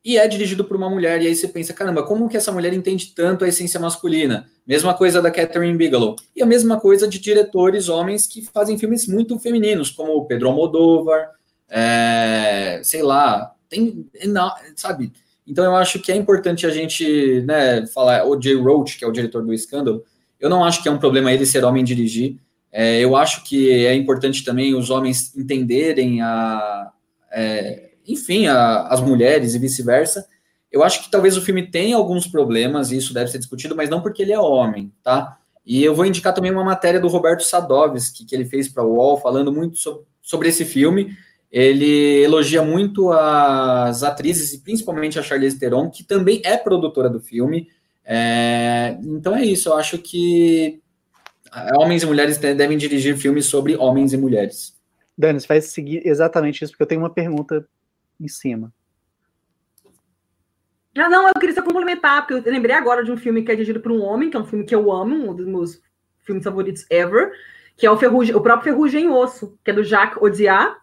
e é dirigido por uma mulher, e aí você pensa, caramba, como que essa mulher entende tanto a essência masculina? Mesma coisa da Catherine Bigelow. E a mesma coisa de diretores homens que fazem filmes muito femininos, como Pedro Almodóvar, é, sei lá, tem, não, sabe? Então eu acho que é importante a gente, né, falar, o Jay Roach, que é o diretor do Escândalo, eu não acho que é um problema ele ser homem dirigir, é, eu acho que é importante também os homens entenderem a, é, enfim, a, as mulheres e vice-versa. Eu acho que talvez o filme tenha alguns problemas, e isso deve ser discutido, mas não porque ele é homem, tá? E eu vou indicar também uma matéria do Roberto Sadovski, que ele fez para o UOL, falando muito sobre, sobre esse filme. Ele elogia muito as atrizes, e principalmente a Charlize Theron, que também é produtora do filme. É, então é isso, eu acho que homens e mulheres devem dirigir filmes sobre homens e mulheres. Dani, você vai seguir exatamente isso, porque eu tenho uma pergunta em cima. Ah, não, eu queria só complementar, porque eu lembrei agora de um filme que é dirigido por um homem, que é um filme que eu amo, um dos meus filmes favoritos ever, que é o, Ferrugem, o próprio Ferrugem em Osso, que é do Jacques Audiard,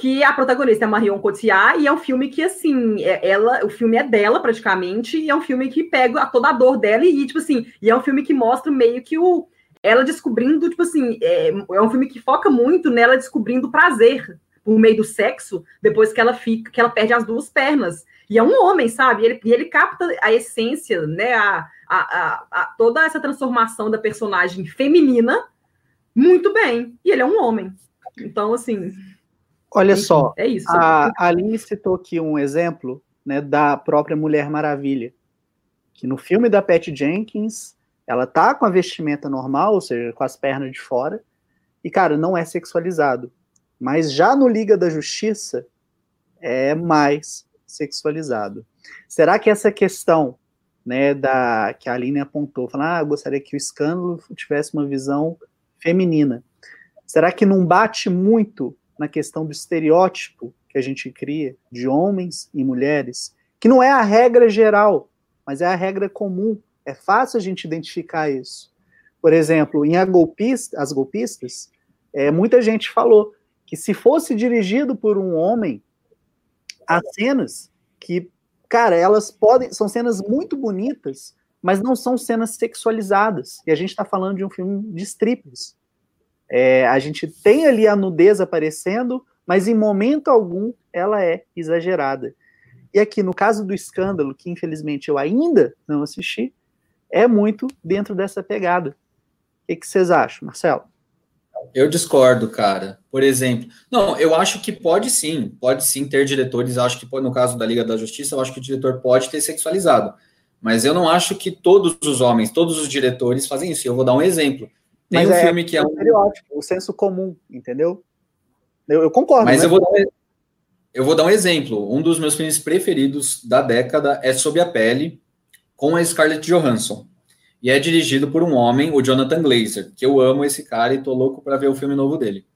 que a protagonista é Marion Cotillard, e é um filme que, assim, é, ela, o filme é dela, praticamente, e é um filme que pega toda a dor dela, e, tipo assim, e é um filme que mostra meio que o, ela descobrindo, tipo assim, é, é um filme que foca muito nela descobrindo prazer por meio do sexo, depois que ela fica, que ela perde as duas pernas. E é um homem, sabe? E ele, e ele capta a essência, né? A, a, a, a, toda essa transformação da personagem feminina muito bem. E ele é um homem. Então, assim. Olha enfim, só. É isso. A Aline citou aqui um exemplo né, da própria Mulher Maravilha. Que no filme da Pat Jenkins, ela tá com a vestimenta normal, ou seja, com as pernas de fora. E, cara, não é sexualizado. Mas já no Liga da Justiça, é mais sexualizado. Será que essa questão né, da que a Aline apontou, falando, ah, eu gostaria que o escândalo tivesse uma visão feminina. Será que não bate muito na questão do estereótipo que a gente cria de homens e mulheres, que não é a regra geral, mas é a regra comum. É fácil a gente identificar isso. Por exemplo, em a golpista, As Golpistas, é, muita gente falou que se fosse dirigido por um homem, há cenas que, cara, elas podem. São cenas muito bonitas, mas não são cenas sexualizadas. E a gente está falando de um filme de strippers. É, a gente tem ali a nudez aparecendo, mas em momento algum ela é exagerada. E aqui, no caso do escândalo, que infelizmente eu ainda não assisti, é muito dentro dessa pegada. O que, vocês acham, Marcelo? Eu discordo, cara. Por exemplo, não, eu acho que pode sim, pode sim ter diretores. Acho que no caso da Liga da Justiça, eu acho que o diretor pode ter sexualizado. Mas eu não acho que todos os homens, todos os diretores fazem isso. Eu vou dar um exemplo. Tem Mas um é, filme que é um estereótipo, o senso comum, entendeu? Eu, eu concordo. Mas né? eu, vou dar, eu vou dar um exemplo. Um dos meus filmes preferidos da década é Sob a Pele, com a Scarlett Johansson. E é dirigido por um homem, o Jonathan Glazer, que eu amo esse cara e tô louco para ver o filme novo dele.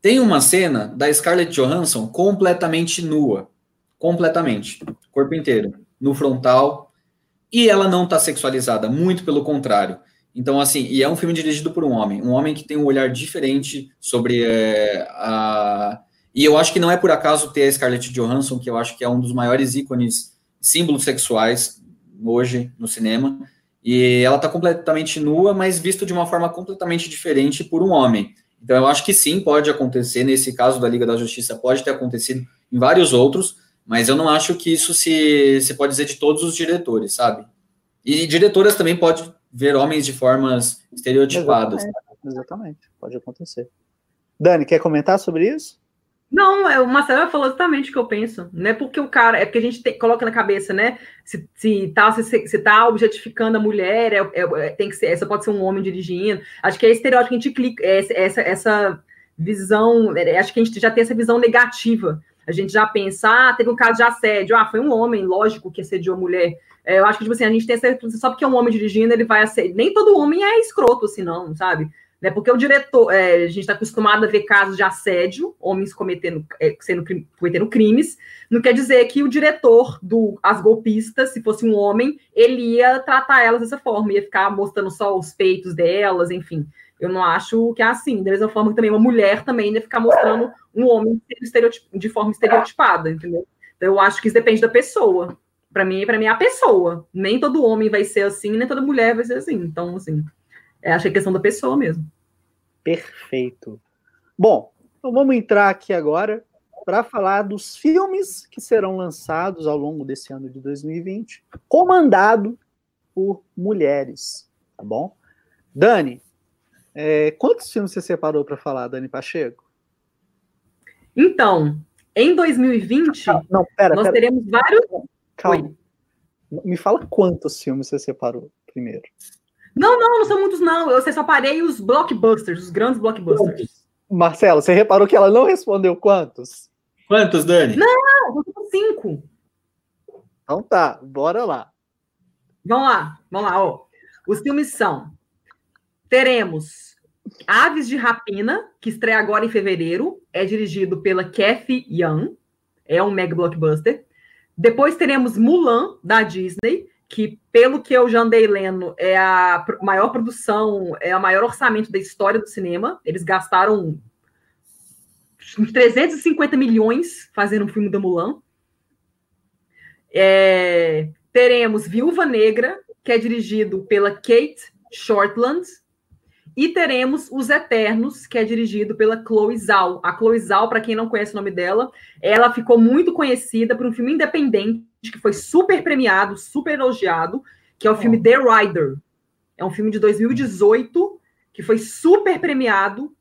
Tem uma cena da Scarlett Johansson completamente nua, completamente, corpo inteiro, no frontal, e ela não tá sexualizada, muito pelo contrário. Então, assim, e é um filme dirigido por um homem, um homem que tem um olhar diferente sobre é, a. E eu acho que não é por acaso ter a Scarlett Johansson, que eu acho que é um dos maiores ícones, símbolos sexuais hoje no cinema e ela está completamente nua, mas visto de uma forma completamente diferente por um homem. Então eu acho que sim, pode acontecer, nesse caso da Liga da Justiça, pode ter acontecido em vários outros, mas eu não acho que isso se, se pode dizer de todos os diretores, sabe? E diretoras também pode ver homens de formas estereotipadas. Exatamente, exatamente. pode acontecer. Dani, quer comentar sobre isso? Não, é, o Marcelo falou exatamente o que eu penso. Não é porque o cara, é porque a gente tem, coloca na cabeça, né? Se, se, tá, se, se tá objetificando a mulher, é, é, é, tem que ser, essa pode ser um homem dirigindo. Acho que é estereótipo que a gente clica, é, essa, essa visão, é, acho que a gente já tem essa visão negativa. A gente já pensa, ah, teve um caso de assédio, ah, foi um homem, lógico que assediou a mulher. É, eu acho que, tipo assim, a gente tem essa, só porque é um homem dirigindo, ele vai assediar. Nem todo homem é escroto, assim, não, sabe? Né? Porque o diretor, é, a gente está acostumado a ver casos de assédio, homens cometendo, é, sendo, cometendo crimes, não quer dizer que o diretor do As Golpistas, se fosse um homem, ele ia tratar elas dessa forma, ia ficar mostrando só os peitos delas, enfim. Eu não acho que é assim. Da mesma forma que também uma mulher também ia ficar mostrando um homem de forma estereotipada, entendeu? Então, eu acho que isso depende da pessoa. Para mim, para mim é a pessoa. Nem todo homem vai ser assim, nem toda mulher vai ser assim. Então, assim, é, acho que é questão da pessoa mesmo. Perfeito. Bom, então vamos entrar aqui agora para falar dos filmes que serão lançados ao longo desse ano de 2020, comandado por mulheres, tá bom? Dani, é, quantos filmes você separou para falar, Dani Pacheco? Então, em 2020, não, pera, nós pera. teremos vários. Calma. Oi. Me fala quantos filmes você separou primeiro. Não, não, não são muitos, não. Eu separei os blockbusters, os grandes blockbusters. Marcelo, você reparou que ela não respondeu quantos? Quantos, Dani? Não, são cinco. Então tá, bora lá. Vamos lá, vamos lá, ó. Os filmes são. Teremos Aves de Rapina, que estreia agora em fevereiro, é dirigido pela Kathy Young, é um mega blockbuster. Depois teremos Mulan, da Disney, que, pelo que eu já andei lendo, é a maior produção, é o maior orçamento da história do cinema. Eles gastaram 350 milhões fazendo um filme da Mulan. É, teremos Viúva Negra, que é dirigido pela Kate Shortland, e teremos Os Eternos, que é dirigido pela Chloe Zhao. A Chloe Zhao, para quem não conhece o nome dela, ela ficou muito conhecida por um filme independente que foi super premiado, super elogiado, que é o filme The Rider. É um filme de 2018 que foi super premiado,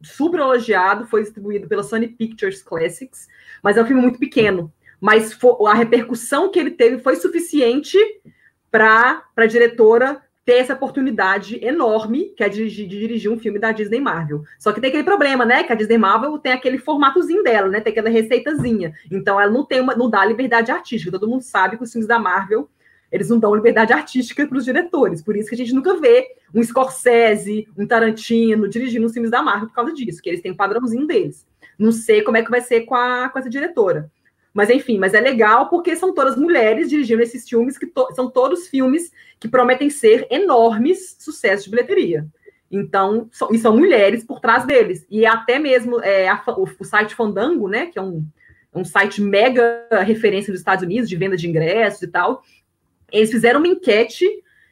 super elogiado, foi distribuído pela Sony Pictures Classics, mas é um filme muito pequeno. Mas a repercussão que ele teve foi suficiente para a diretora ter essa oportunidade enorme, que é de, de, dirigir um filme da Disney Marvel. Só que tem aquele problema, né? Que a Disney Marvel tem aquele formatozinho dela, né? Tem aquela receitazinha. Então ela não tem uma, não dá liberdade artística. Todo mundo sabe que os filmes da Marvel eles não dão liberdade artística para os diretores. Por isso que a gente nunca vê um Scorsese, um Tarantino dirigindo os filmes da Marvel por causa disso, que eles têm um padrãozinho deles. Não sei como é que vai ser com, a, com essa diretora. Mas enfim, mas é legal porque são todas mulheres dirigindo esses filmes que to são todos filmes que prometem ser enormes sucessos de bilheteria. Então, são, e são mulheres por trás deles. E até mesmo é, a, o, o, site Fandango, né, que é um, um site mega referência dos Estados Unidos de venda de ingressos e tal, eles fizeram uma enquete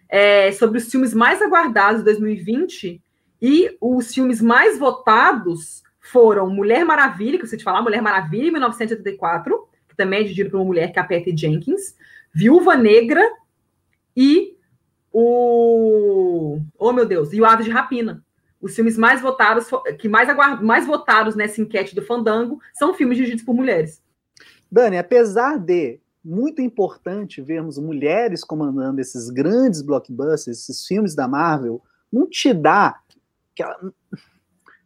é, sobre os filmes mais aguardados de 2020 e os filmes mais votados foram Mulher Maravilha, que você te falar, Mulher Maravilha, em 1984, que também é dirigido por uma mulher, que é a Patty Jenkins, Viúva Negra e o. Oh, meu Deus! E o Aves de Rapina. Os filmes mais votados, que mais, aguard... mais votados nessa enquete do Fandango, são filmes dirigidos por mulheres. Dani, apesar de muito importante vermos mulheres comandando esses grandes blockbusters, esses filmes da Marvel, não te dá.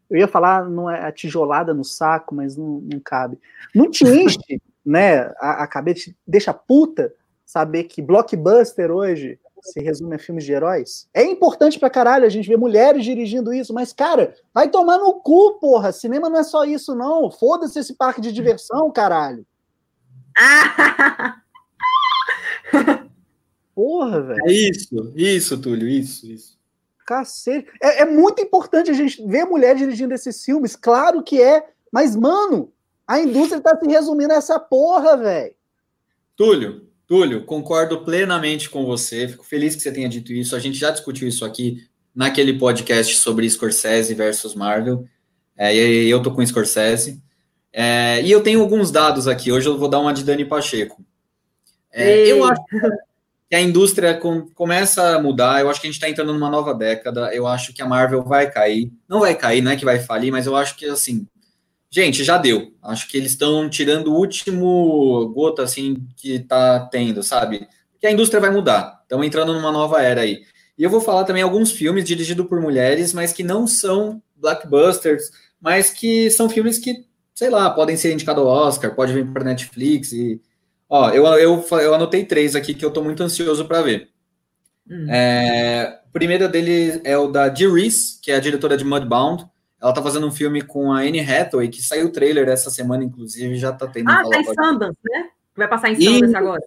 Eu ia falar, não é a tijolada no saco, mas não, não cabe. Não te enche né, a, a cabeça, deixa puta saber que blockbuster hoje se resume a filmes de heróis. É importante pra caralho a gente ver mulheres dirigindo isso, mas, cara, vai tomar no cu, porra. Cinema não é só isso, não. Foda-se esse parque de diversão, caralho. porra, velho. É isso, isso, Túlio, isso, isso. Cacete. É, é muito importante a gente ver mulher dirigindo esses filmes, claro que é, mas, mano, a indústria tá se resumindo a essa porra, velho. Túlio, Túlio, concordo plenamente com você. Fico feliz que você tenha dito isso. A gente já discutiu isso aqui naquele podcast sobre Scorsese versus Marvel. É, e eu tô com Scorsese. É, e eu tenho alguns dados aqui. Hoje eu vou dar uma de Dani Pacheco. É, eu acho que a indústria com, começa a mudar. Eu acho que a gente está entrando numa nova década. Eu acho que a Marvel vai cair. Não vai cair, não é que vai falir, mas eu acho que assim Gente, já deu. Acho que eles estão tirando o último gota assim que tá tendo, sabe? Que a indústria vai mudar. Estão entrando numa nova era aí. E eu vou falar também alguns filmes dirigidos por mulheres, mas que não são blockbusters, mas que são filmes que, sei lá, podem ser indicados ao Oscar, pode vir para Netflix e ó, eu, eu, eu anotei três aqui que eu estou muito ansioso para ver. Hum. É, o primeiro dele é o da Dee Reese, que é a diretora de Mudbound. Ela tá fazendo um filme com a Anne Hathaway, que saiu o trailer essa semana, inclusive, já tá tendo. Ah, tá em Sundance, né? Vai passar em Sundance e... agora.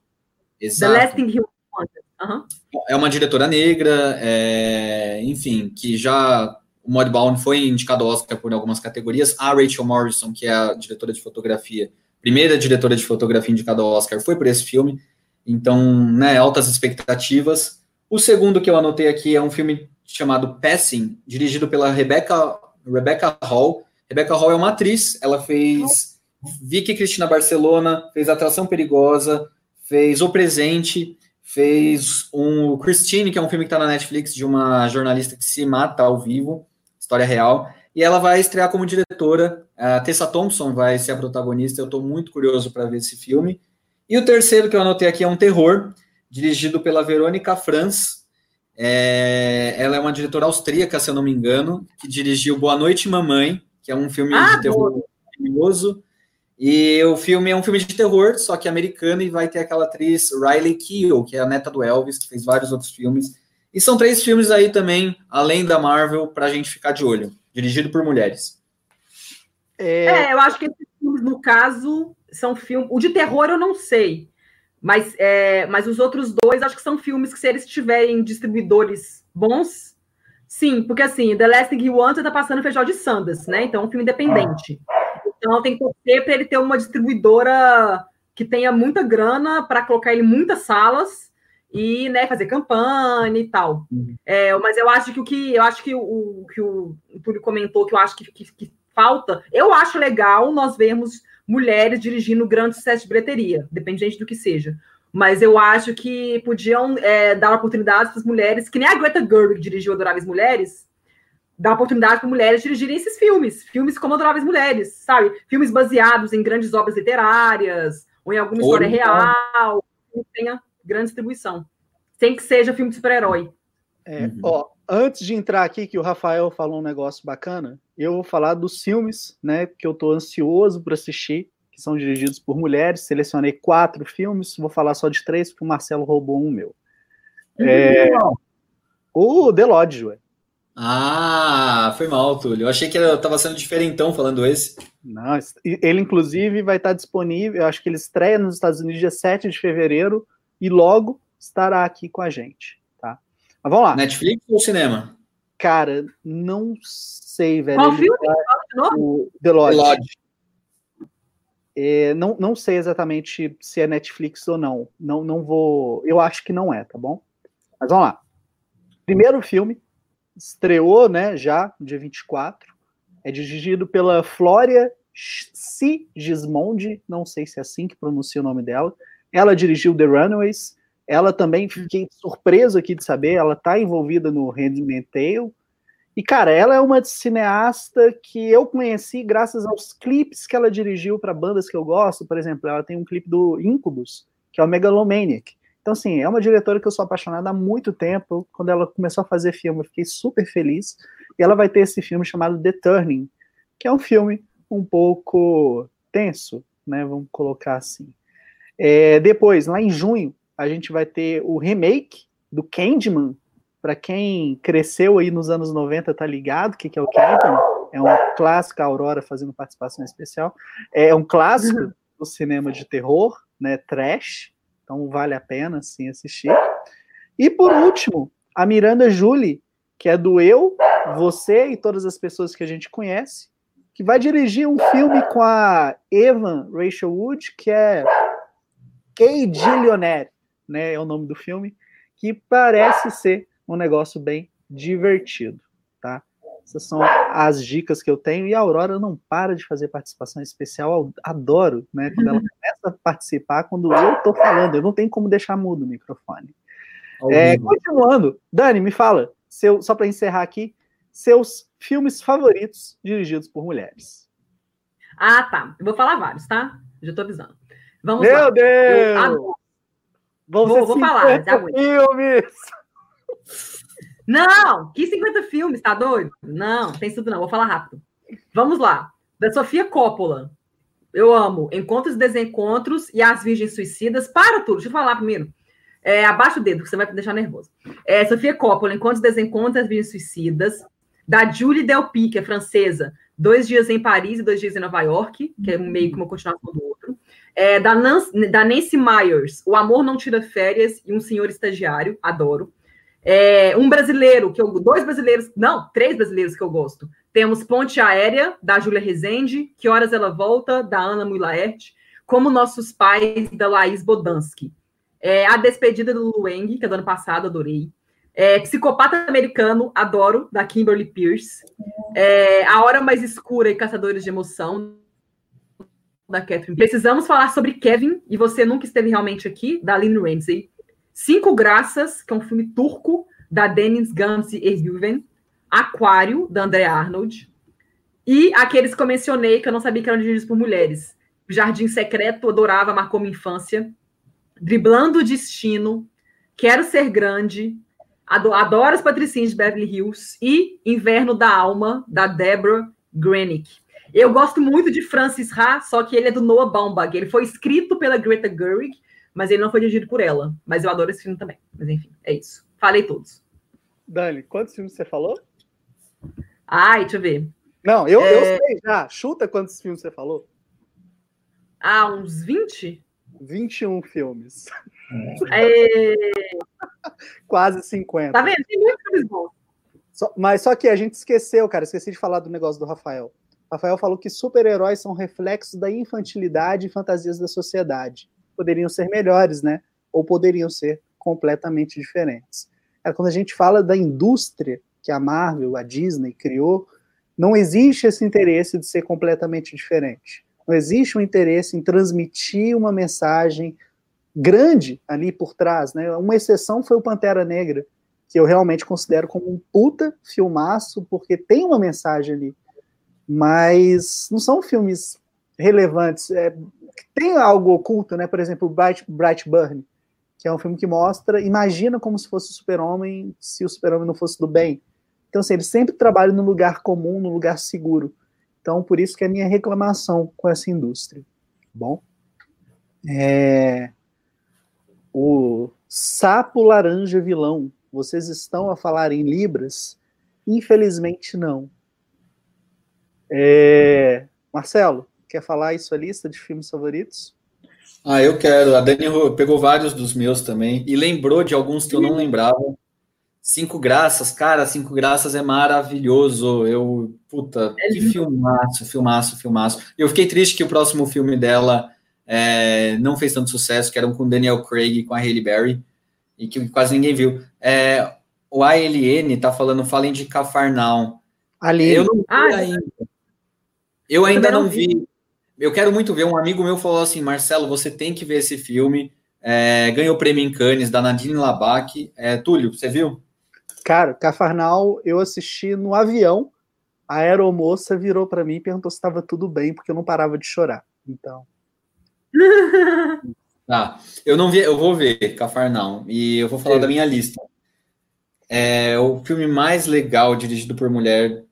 Exato. The Last Thing He uhum. É uma diretora negra, é... enfim, que já o Modbound foi indicado ao Oscar por algumas categorias. A Rachel Morrison, que é a diretora de fotografia, primeira diretora de fotografia indicada ao Oscar, foi por esse filme. Então, né, altas expectativas. O segundo que eu anotei aqui é um filme chamado Passing, dirigido pela Rebecca Rebecca Hall. Rebecca Hall é uma atriz, ela fez Vicky Cristina Barcelona, fez Atração Perigosa, fez O Presente, fez um Christine, que é um filme que está na Netflix de uma jornalista que se mata ao vivo, história real, e ela vai estrear como diretora. A Tessa Thompson vai ser a protagonista. Eu estou muito curioso para ver esse filme. E o terceiro que eu anotei aqui é um terror, dirigido pela Verônica Franz. É, ela é uma diretora austríaca, se eu não me engano, que dirigiu Boa Noite, Mamãe, que é um filme ah, de terror maravilhoso. E o filme é um filme de terror, só que americano, e vai ter aquela atriz Riley Keough, que é a neta do Elvis, que fez vários outros filmes. E são três filmes aí também, além da Marvel, para a gente ficar de olho. Dirigido por mulheres. É... é, eu acho que esses filmes, no caso, são filmes. O de terror eu não sei. Mas, é, mas os outros dois, acho que são filmes que, se eles tiverem distribuidores bons, sim, porque assim, The Last Thing You Want tá passando o Festival de Sanders, né? Então é um filme independente. Então tem que torcer para ele ter uma distribuidora que tenha muita grana para colocar ele em muitas salas e né, fazer campanha e tal. É, mas eu acho que o que eu acho que o, que o Túlio comentou que eu acho que, que, que, falta, eu acho legal nós vermos mulheres dirigindo grandes sucesso de bilheteria, dependente do que seja. Mas eu acho que podiam é, dar oportunidades para as mulheres, que nem a Greta Gerwig dirigiu Adoráveis Mulheres, dar oportunidade para mulheres dirigirem esses filmes, filmes como Adoráveis Mulheres, sabe? Filmes baseados em grandes obras literárias, ou em alguma história ou real, que tenha grande distribuição. Sem que seja filme de super-herói. É, uhum. ó, antes de entrar aqui, que o Rafael falou um negócio bacana, eu vou falar dos filmes, né, que eu tô ansioso para assistir, que são dirigidos por mulheres. Selecionei quatro filmes, vou falar só de três, porque o Marcelo roubou um meu. É, o The Lodge, ué. Ah, foi mal, Túlio. Eu achei que eu estava sendo diferentão falando esse. Não, ele inclusive vai estar disponível, eu acho que ele estreia nos Estados Unidos dia 7 de fevereiro e logo estará aqui com a gente, tá? Mas vamos lá. Netflix ou cinema? Cara, não sei, velho. Qual filme? Tá, o The Lodge. The Lodge. É, não, não sei exatamente se é Netflix ou não. Não, não vou. Eu acho que não é, tá bom? Mas vamos lá. Primeiro filme, estreou, né, já, no dia 24. É dirigido pela Flória Sigismondi, não sei se é assim que pronuncia o nome dela. Ela dirigiu The Runaways. Ela também fiquei surpreso aqui de saber, ela está envolvida no Handmaid's Tale. E, cara, ela é uma cineasta que eu conheci graças aos clipes que ela dirigiu para bandas que eu gosto. Por exemplo, ela tem um clipe do Incubus, que é o Megalomaniac. Então, assim, é uma diretora que eu sou apaixonada há muito tempo. Quando ela começou a fazer filme, eu fiquei super feliz. E ela vai ter esse filme chamado The Turning, que é um filme um pouco tenso, né? Vamos colocar assim. É, depois, lá em junho, a gente vai ter o remake do Candyman. Para quem cresceu aí nos anos 90, tá ligado o que, que é o Candyman? É um clássico, a Aurora fazendo participação especial. É um clássico uhum. do cinema de terror, né? Trash então vale a pena sim assistir. E por último, a Miranda Julie, que é do Eu, Você e todas as pessoas que a gente conhece, que vai dirigir um filme com a Evan Rachel Wood, que é Kay Gillionaire, né? É o nome do filme, que parece ser um negócio bem divertido, tá? Essas são as dicas que eu tenho. E a Aurora não para de fazer participação especial. Eu adoro, né? Quando ela começa a participar, quando eu tô falando, eu não tenho como deixar mudo o microfone. É, continuando, Dani, me fala, seu, só para encerrar aqui, seus filmes favoritos dirigidos por mulheres. Ah, tá. Eu vou falar vários, tá? Já tô avisando. Vamos Meu lá. Deus! Eu, vou, vou falar. Filmes! Não, que 50 filmes, tá doido? Não, tem tudo não, vou falar rápido. Vamos lá. Da Sofia Coppola. Eu amo Encontros e Desencontros e As Virgens Suicidas. Para tudo, deixa eu falar primeiro. É, abaixa o dedo, que você vai me deixar nervoso. É, Sofia Coppola, Encontros e Desencontros e As Virgens Suicidas. Da Julie Delpy, que é francesa. Dois dias em Paris e dois dias em Nova York, que é meio que uma continuação do outro. É, da, Nancy, da Nancy Myers, O Amor Não Tira Férias e Um Senhor Estagiário. Adoro. É, um brasileiro, que eu, dois brasileiros, não, três brasileiros que eu gosto. Temos Ponte Aérea, da Júlia Rezende, Que Horas Ela Volta, da Ana Mulaert, Como Nossos Pais, da Laís Bodansky. É, a Despedida do Lueng, que é do ano passado, adorei. É, Psicopata Americano, adoro, da Kimberly Pierce. É, a Hora Mais Escura e Caçadores de Emoção, da Catherine. Precisamos falar sobre Kevin, e você nunca esteve realmente aqui, da Lynn Ramsey. Cinco Graças, que é um filme turco, da Deniz Gamze Ergüven. Aquário, da André Arnold. E aqueles que eu mencionei, que eu não sabia que eram dirigidos por mulheres. Jardim Secreto, adorava, marcou minha infância. Driblando o Destino, Quero Ser Grande, Adoro as Patricinhas de Beverly Hills e Inverno da Alma, da Deborah Grenick. Eu gosto muito de Francis Ha, só que ele é do Noah Baumbach. Ele foi escrito pela Greta Gerwig, mas ele não foi dirigido por ela. Mas eu adoro esse filme também. Mas enfim, é isso. Falei todos. Dani, quantos filmes você falou? Ai, deixa eu ver. Não, eu, é... eu sei já. Chuta quantos filmes você falou. Ah, uns 20? 21 filmes. É... Quase 50. Tá vendo? Tem muitos filmes bons. Só, mas só que a gente esqueceu, cara. Esqueci de falar do negócio do Rafael. Rafael falou que super-heróis são reflexos da infantilidade e fantasias da sociedade. Poderiam ser melhores, né? Ou poderiam ser completamente diferentes. É, quando a gente fala da indústria que a Marvel, a Disney criou, não existe esse interesse de ser completamente diferente. Não existe um interesse em transmitir uma mensagem grande ali por trás, né? Uma exceção foi o Pantera Negra, que eu realmente considero como um puta filmaço, porque tem uma mensagem ali, mas não são filmes relevantes. É, tem algo oculto, né? Por exemplo, Bright, Burn, que é um filme que mostra, imagina como se fosse o super-homem se o super-homem não fosse do bem. Então, assim, eles sempre trabalham no lugar comum, no lugar seguro. Então, por isso que é a minha reclamação com essa indústria. Bom, é... o sapo laranja vilão, vocês estão a falar em libras? Infelizmente não. É... Marcelo, quer falar aí sua lista de filmes favoritos? Ah, eu quero. A Dani pegou vários dos meus também e lembrou de alguns que eu não lembrava. Cinco Graças, cara, Cinco Graças é maravilhoso. Eu, puta, é que filmaço, filmaço, filmaço. Eu fiquei triste que o próximo filme dela é, não fez tanto sucesso, que era um com Daniel Craig e com a Hailey Berry, e que quase ninguém viu. É, o ALN tá falando, falem de Cafarnaum. Ali. Eu não vi ah, ainda. Eu ainda não vi. vi. Eu quero muito ver. Um amigo meu falou assim, Marcelo, você tem que ver esse filme. É, ganhou o prêmio em Cannes, da Nadine Labac. É, Túlio, você viu? Cara, Cafarnal eu assisti no avião. A aeromoça virou para mim e perguntou se estava tudo bem, porque eu não parava de chorar. Então. Tá. Eu não vi, eu vou ver Cafarnal e eu vou falar é. da minha lista. É, o filme mais legal dirigido por mulher,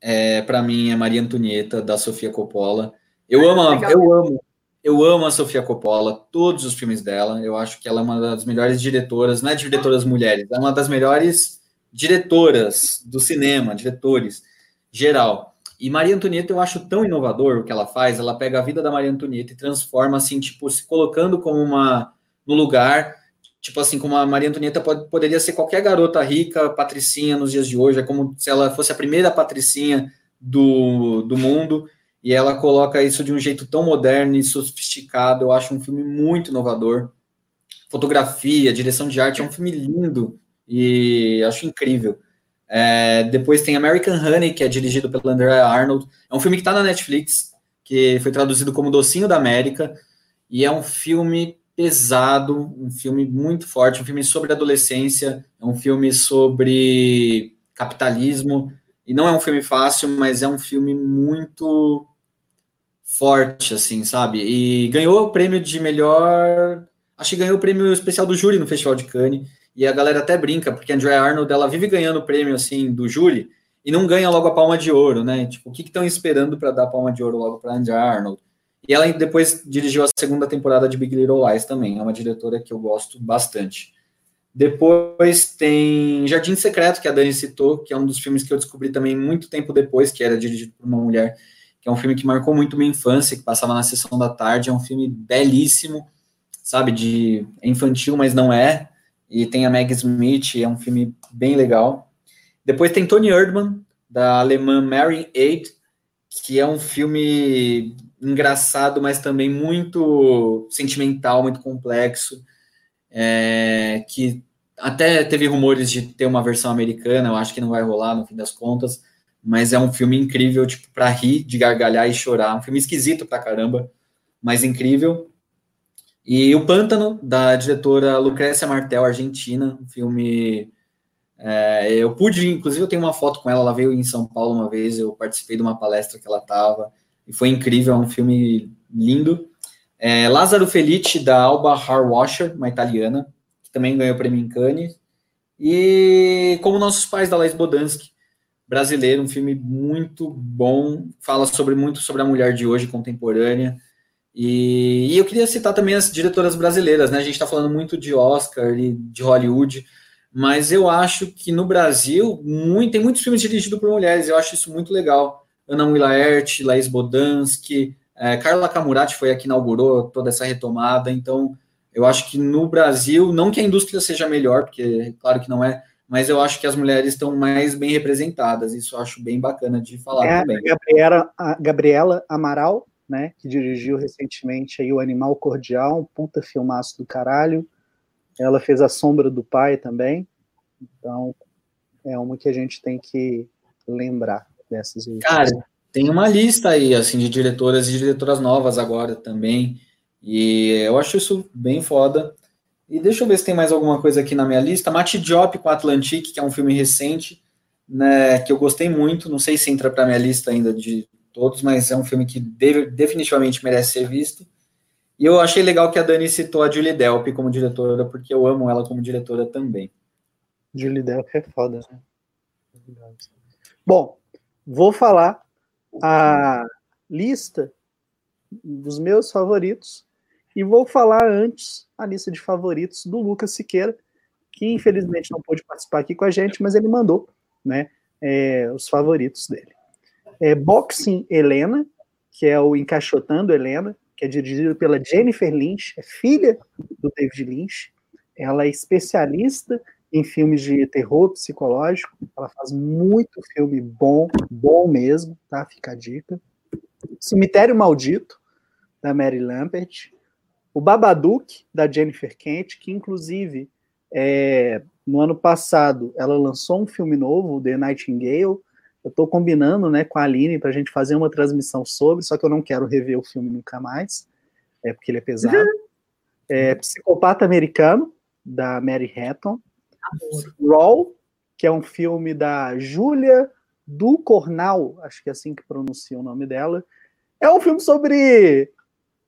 é, para mim, é Maria Antonieta da Sofia Coppola. Eu amo, eu amo, eu amo a Sofia Coppola, todos os filmes dela. Eu acho que ela é uma das melhores diretoras, não é diretoras mulheres, é uma das melhores diretoras do cinema, diretores, geral. E Maria Antonieta eu acho tão inovador o que ela faz, ela pega a vida da Maria Antonieta e transforma assim, tipo, se colocando como uma no lugar, tipo assim, como a Maria Antonieta pode, poderia ser qualquer garota rica, patricinha nos dias de hoje, é como se ela fosse a primeira patricinha do, do mundo, e ela coloca isso de um jeito tão moderno e sofisticado, eu acho um filme muito inovador. Fotografia, direção de arte, é um filme lindo, e acho incrível. É, depois tem American Honey, que é dirigido pelo André Arnold. É um filme que está na Netflix, que foi traduzido como Docinho da América, e é um filme pesado, um filme muito forte, um filme sobre adolescência, é um filme sobre capitalismo, e não é um filme fácil, mas é um filme muito forte, assim, sabe? E ganhou o prêmio de melhor. Acho que ganhou o prêmio especial do júri no Festival de Cannes. E a galera até brinca, porque a Andrea Arnold, ela vive ganhando prêmio, assim, do júri, e não ganha logo a palma de ouro, né? Tipo, o que estão esperando para dar a palma de ouro logo para Andrea Arnold? E ela depois dirigiu a segunda temporada de Big Little Lies também, é uma diretora que eu gosto bastante. Depois tem Jardim Secreto, que a Dani citou, que é um dos filmes que eu descobri também muito tempo depois, que era dirigido por uma mulher, que é um filme que marcou muito minha infância, que passava na sessão da tarde, é um filme belíssimo, sabe, de é infantil, mas não é, e tem a Meg Smith, é um filme bem legal. Depois tem Tony Erdmann, da alemã Mary Aid, que é um filme engraçado, mas também muito sentimental, muito complexo, é, que até teve rumores de ter uma versão americana, eu acho que não vai rolar no fim das contas, mas é um filme incrível, tipo, para rir, de gargalhar e chorar, um filme esquisito pra caramba, mas incrível. E O Pântano, da diretora Lucrécia Martel, argentina, um filme. É, eu pude, inclusive, eu tenho uma foto com ela, ela veio em São Paulo uma vez, eu participei de uma palestra que ela estava, e foi incrível, é um filme lindo. É, Lázaro Felice, da Alba Harwasher, uma italiana, que também ganhou o prêmio em Cannes. E Como Nossos Pais, da Laís Bodansky, brasileiro, um filme muito bom, fala sobre muito sobre a mulher de hoje, contemporânea. E, e eu queria citar também as diretoras brasileiras, né? A gente está falando muito de Oscar e de Hollywood, mas eu acho que no Brasil muito, tem muitos filmes dirigidos por mulheres, eu acho isso muito legal. Ana Wilaert, Laís Bodansky, é, Carla Camurati foi a que inaugurou toda essa retomada, então eu acho que no Brasil, não que a indústria seja melhor, porque claro que não é, mas eu acho que as mulheres estão mais bem representadas, isso eu acho bem bacana de falar é, também. A Gabriela, a Gabriela Amaral, né, que dirigiu recentemente aí o Animal Cordial, um puta filmaço do caralho, ela fez A Sombra do Pai também, então é uma que a gente tem que lembrar dessas. Cara, tem uma lista aí, assim, de diretoras e diretoras novas agora também. E eu acho isso bem foda. E deixa eu ver se tem mais alguma coisa aqui na minha lista. Mate Diop com Atlantique, que é um filme recente, né, que eu gostei muito. Não sei se entra para minha lista ainda de todos, mas é um filme que deve, definitivamente merece ser visto. E eu achei legal que a Dani citou a Julie Delp como diretora, porque eu amo ela como diretora também. Julie Delp é foda, né? Bom, vou falar a lista dos meus favoritos e vou falar antes a lista de favoritos do Lucas Siqueira, que infelizmente não pôde participar aqui com a gente, mas ele mandou né, é, os favoritos dele. É Boxing Helena, que é o Encaixotando Helena, que é dirigido pela Jennifer Lynch, é filha do David Lynch. Ela é especialista em filmes de terror psicológico. Ela faz muito filme bom, bom mesmo, tá? Fica a dica. Cemitério Maldito, da Mary Lampert. O Babadook, da Jennifer Kent, que inclusive é, no ano passado ela lançou um filme novo, The Nightingale. Eu estou combinando né, com a Aline para a gente fazer uma transmissão sobre, só que eu não quero rever o filme nunca mais, é porque ele é pesado. Uhum. É, Psicopata Americano, da Mary Hatton. Raw, que é um filme da Júlia do Cornal, acho que é assim que pronuncia o nome dela. É um filme sobre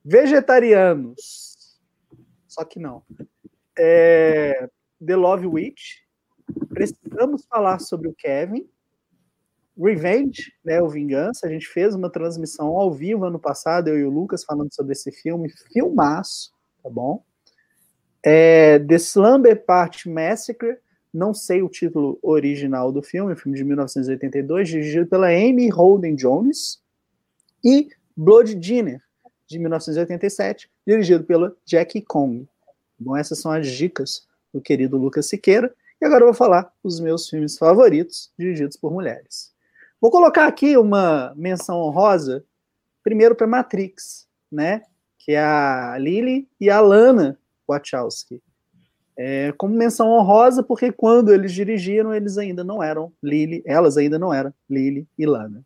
vegetarianos. Só que não. É The Love Witch. Precisamos falar sobre o Kevin. Revenge, né, o Vingança. A gente fez uma transmissão ao vivo ano passado, eu e o Lucas, falando sobre esse filme. Filmaço, tá bom? É, The Slumber Party Massacre, não sei o título original do filme, filme de 1982, dirigido pela Amy Holden Jones, e Blood Dinner, de 1987, dirigido pela Jackie Kong. Bom, essas são as dicas do querido Lucas Siqueira, e agora eu vou falar os meus filmes favoritos dirigidos por mulheres. Vou colocar aqui uma menção honrosa, primeiro para Matrix, né? Que é a Lily e a Lana Wachowski. É, como menção honrosa, porque quando eles dirigiram, eles ainda não eram Lily, elas ainda não eram Lily e Lana.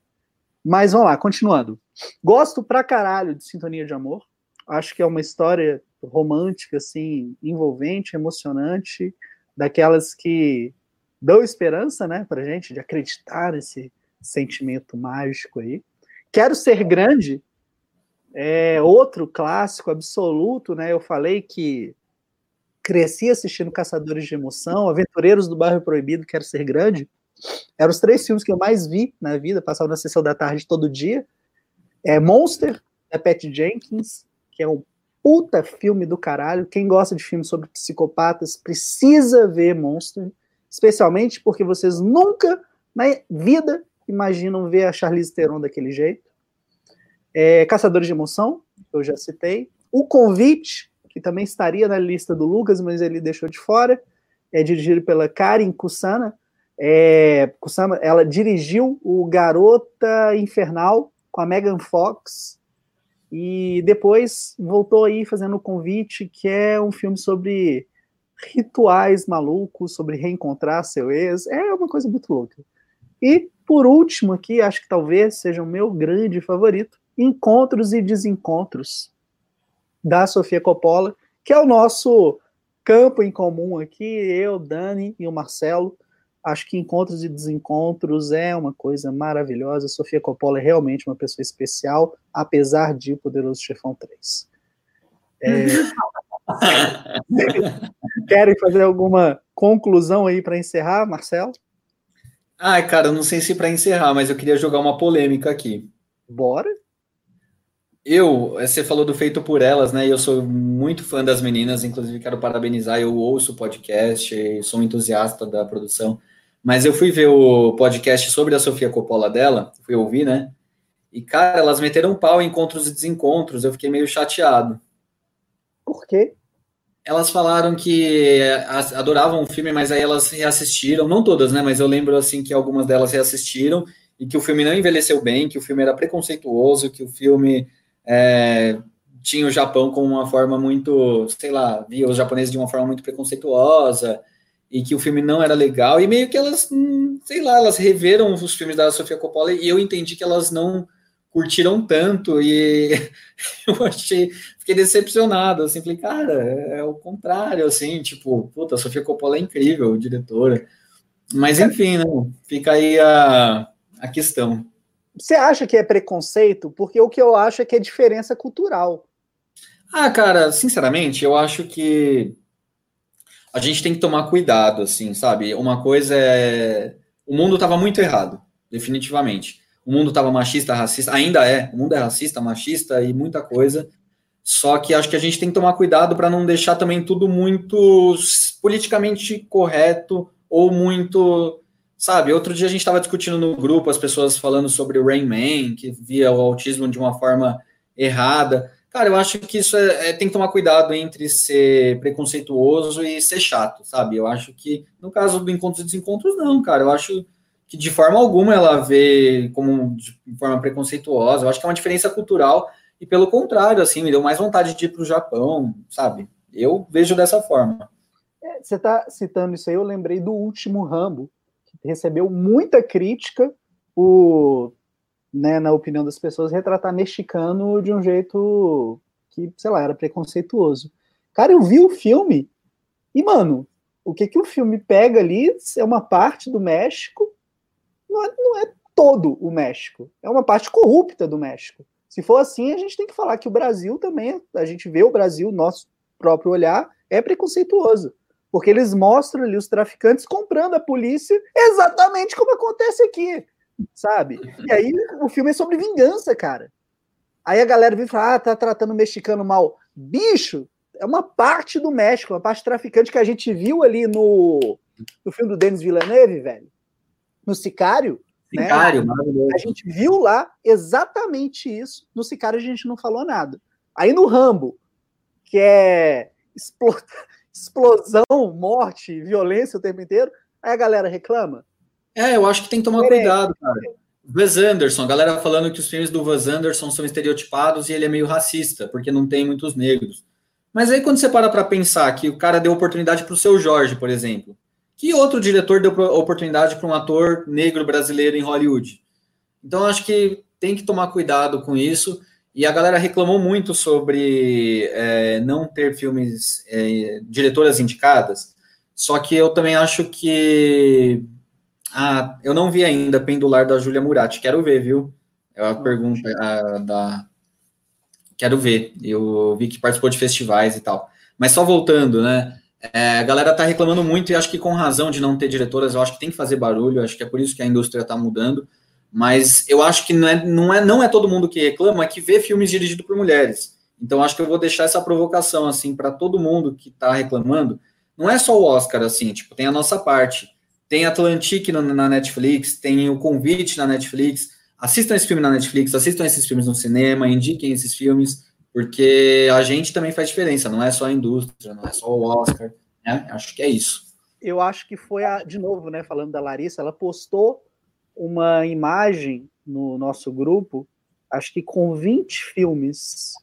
Mas vamos lá, continuando. Gosto pra caralho de Sintonia de Amor. Acho que é uma história romântica, assim, envolvente, emocionante, daquelas que dão esperança, né, pra gente, de acreditar nesse sentimento mágico aí. Quero Ser Grande é outro clássico absoluto, né? Eu falei que cresci assistindo Caçadores de Emoção, Aventureiros do Bairro Proibido, Quero Ser Grande. Eram os três filmes que eu mais vi na vida, passava na sessão da tarde todo dia. É Monster, da Pat Jenkins, que é um puta filme do caralho. Quem gosta de filmes sobre psicopatas precisa ver Monster, especialmente porque vocês nunca na vida imaginam ver a Charlize Theron daquele jeito. É, Caçadores de Emoção, eu já citei. O Convite, que também estaria na lista do Lucas, mas ele deixou de fora. É dirigido pela Karen Kusana. É, Kusama, ela dirigiu o Garota Infernal com a Megan Fox e depois voltou aí fazendo o Convite, que é um filme sobre rituais malucos, sobre reencontrar seu ex. É uma coisa muito louca. E por último aqui, acho que talvez seja o meu grande favorito, Encontros e Desencontros, da Sofia Coppola, que é o nosso campo em comum aqui, eu, Dani e o Marcelo. Acho que encontros e desencontros é uma coisa maravilhosa. Sofia Coppola é realmente uma pessoa especial, apesar de Poderoso Chefão 3. É... Querem fazer alguma conclusão aí para encerrar, Marcelo? Ai, cara, eu não sei se para encerrar, mas eu queria jogar uma polêmica aqui. Bora. Eu, você falou do Feito por Elas, né? Eu sou muito fã das meninas, inclusive quero parabenizar. Eu ouço o podcast, sou um entusiasta da produção. Mas eu fui ver o podcast sobre a Sofia Coppola dela, fui ouvir, né? E, cara, elas meteram pau em encontros e desencontros. Eu fiquei meio chateado. Por quê? Elas falaram que adoravam o filme, mas aí elas reassistiram, não todas, né? Mas eu lembro assim que algumas delas reassistiram e que o filme não envelheceu bem, que o filme era preconceituoso, que o filme é, tinha o Japão como uma forma muito, sei lá, via os japoneses de uma forma muito preconceituosa e que o filme não era legal. E meio que elas, hum, sei lá, elas reveram os filmes da Sofia Coppola e eu entendi que elas não curtiram tanto e eu achei, fiquei decepcionado, assim, falei, cara, é, é o contrário, assim, tipo, puta, a Sofia Coppola é incrível, diretora, mas enfim, né, fica aí a, a questão. Você acha que é preconceito? Porque o que eu acho é que é diferença cultural. Ah, cara, sinceramente, eu acho que a gente tem que tomar cuidado, assim, sabe? Uma coisa é. O mundo estava muito errado, definitivamente o mundo estava machista, racista, ainda é, o mundo é racista, machista e muita coisa. Só que acho que a gente tem que tomar cuidado para não deixar também tudo muito politicamente correto ou muito, sabe? Outro dia a gente estava discutindo no grupo as pessoas falando sobre o Rain Man, que via o autismo de uma forma errada. Cara, eu acho que isso é, é, tem que tomar cuidado entre ser preconceituoso e ser chato, sabe? Eu acho que no caso do encontros e desencontros, não, cara. Eu acho que de forma alguma ela vê como de forma preconceituosa. Eu acho que é uma diferença cultural e pelo contrário, assim, me deu mais vontade de ir para o Japão, sabe? Eu vejo dessa forma. É, você está citando isso aí, eu lembrei do último Rambo, recebeu muita crítica, o, né, na opinião das pessoas, retratar mexicano de um jeito que, sei lá, era preconceituoso. Cara, eu vi o filme e, mano, o que, que o filme pega ali é uma parte do México não é, não é todo o México, é uma parte corrupta do México. Se for assim, a gente tem que falar que o Brasil também, a gente vê o Brasil, nosso próprio olhar, é preconceituoso. Porque eles mostram ali os traficantes comprando a polícia exatamente como acontece aqui, sabe? E aí o filme é sobre vingança, cara. Aí a galera vem falar, ah, tá tratando o mexicano mal. Bicho, é uma parte do México, uma parte traficante que a gente viu ali no, no filme do Denis Villeneuve, velho no Sicário. Né? Sicário, né? A gente viu lá exatamente isso. No Sicário a gente não falou nada. Aí no Rambo, que é explosão, morte, violência o tempo inteiro, aí a galera reclama. É, eu acho que tem que tomar cuidado, cara. Wes Anderson, a galera falando que os filmes do Wes Anderson são estereotipados e ele é meio racista, porque não tem muitos negros. Mas aí quando você para para pensar que o cara deu oportunidade para o seu Jorge, por exemplo, que outro diretor deu oportunidade para um ator negro brasileiro em Hollywood? Então, acho que tem que tomar cuidado com isso. E a galera reclamou muito sobre é, não ter filmes, é, diretoras indicadas. Só que eu também acho que. Ah, eu não vi ainda Pendular da Júlia Murati. Quero ver, viu? É a pergunta a, da. Quero ver. Eu vi que participou de festivais e tal. Mas só voltando, né? É, a galera tá reclamando muito e acho que com razão de não ter diretoras, eu acho que tem que fazer barulho, acho que é por isso que a indústria está mudando. Mas eu acho que não é, não, é, não é todo mundo que reclama é que vê filmes dirigidos por mulheres. Então acho que eu vou deixar essa provocação assim para todo mundo que está reclamando. Não é só o Oscar assim, tipo, tem a nossa parte. Tem Atlantic na Netflix, tem o Convite na Netflix. Assistam esse filme na Netflix, assistam esses filmes no cinema, indiquem esses filmes porque a gente também faz diferença, não é só a indústria, não é só o Oscar, né? Acho que é isso. Eu acho que foi, a, de novo, né, falando da Larissa, ela postou uma imagem no nosso grupo, acho que com 20 filmes.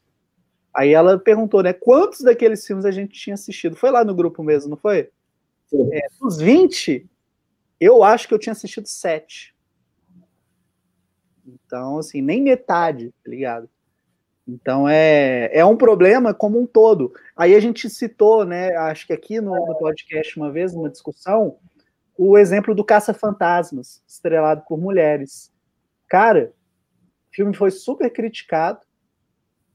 Aí ela perguntou, né, quantos daqueles filmes a gente tinha assistido? Foi lá no grupo mesmo, não foi? É, dos 20, eu acho que eu tinha assistido 7. Então, assim, nem metade, tá ligado? Então é, é um problema como um todo. Aí a gente citou, né? Acho que aqui no, no podcast uma vez, numa discussão, o exemplo do Caça-Fantasmas, estrelado por mulheres. Cara, o filme foi super criticado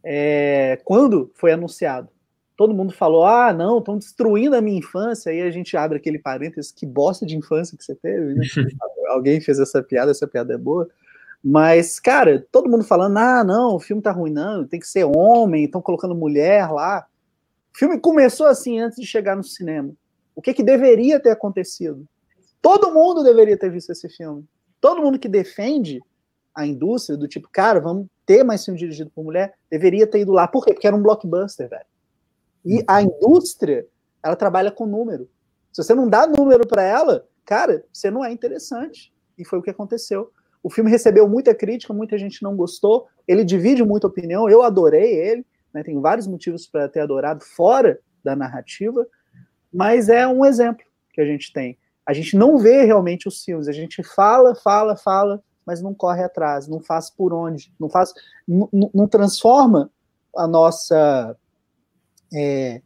é, quando foi anunciado. Todo mundo falou: ah, não, estão destruindo a minha infância. Aí a gente abre aquele parênteses: que bosta de infância que você teve. Né? Alguém fez essa piada, essa piada é boa. Mas, cara, todo mundo falando, ah, não, o filme tá ruim, não, tem que ser homem, estão colocando mulher lá. O filme começou assim antes de chegar no cinema. O que, que deveria ter acontecido? Todo mundo deveria ter visto esse filme. Todo mundo que defende a indústria, do tipo, cara, vamos ter mais filme dirigido por mulher, deveria ter ido lá. Por quê? Porque era um blockbuster, velho. E a indústria, ela trabalha com número. Se você não dá número para ela, cara, você não é interessante. E foi o que aconteceu. O filme recebeu muita crítica, muita gente não gostou. Ele divide muita opinião. Eu adorei ele, né? Tenho vários motivos para ter adorado fora da narrativa, mas é um exemplo que a gente tem. A gente não vê realmente os filmes. A gente fala, fala, fala, mas não corre atrás, não faz por onde, não faz, não, não transforma a nossa, é,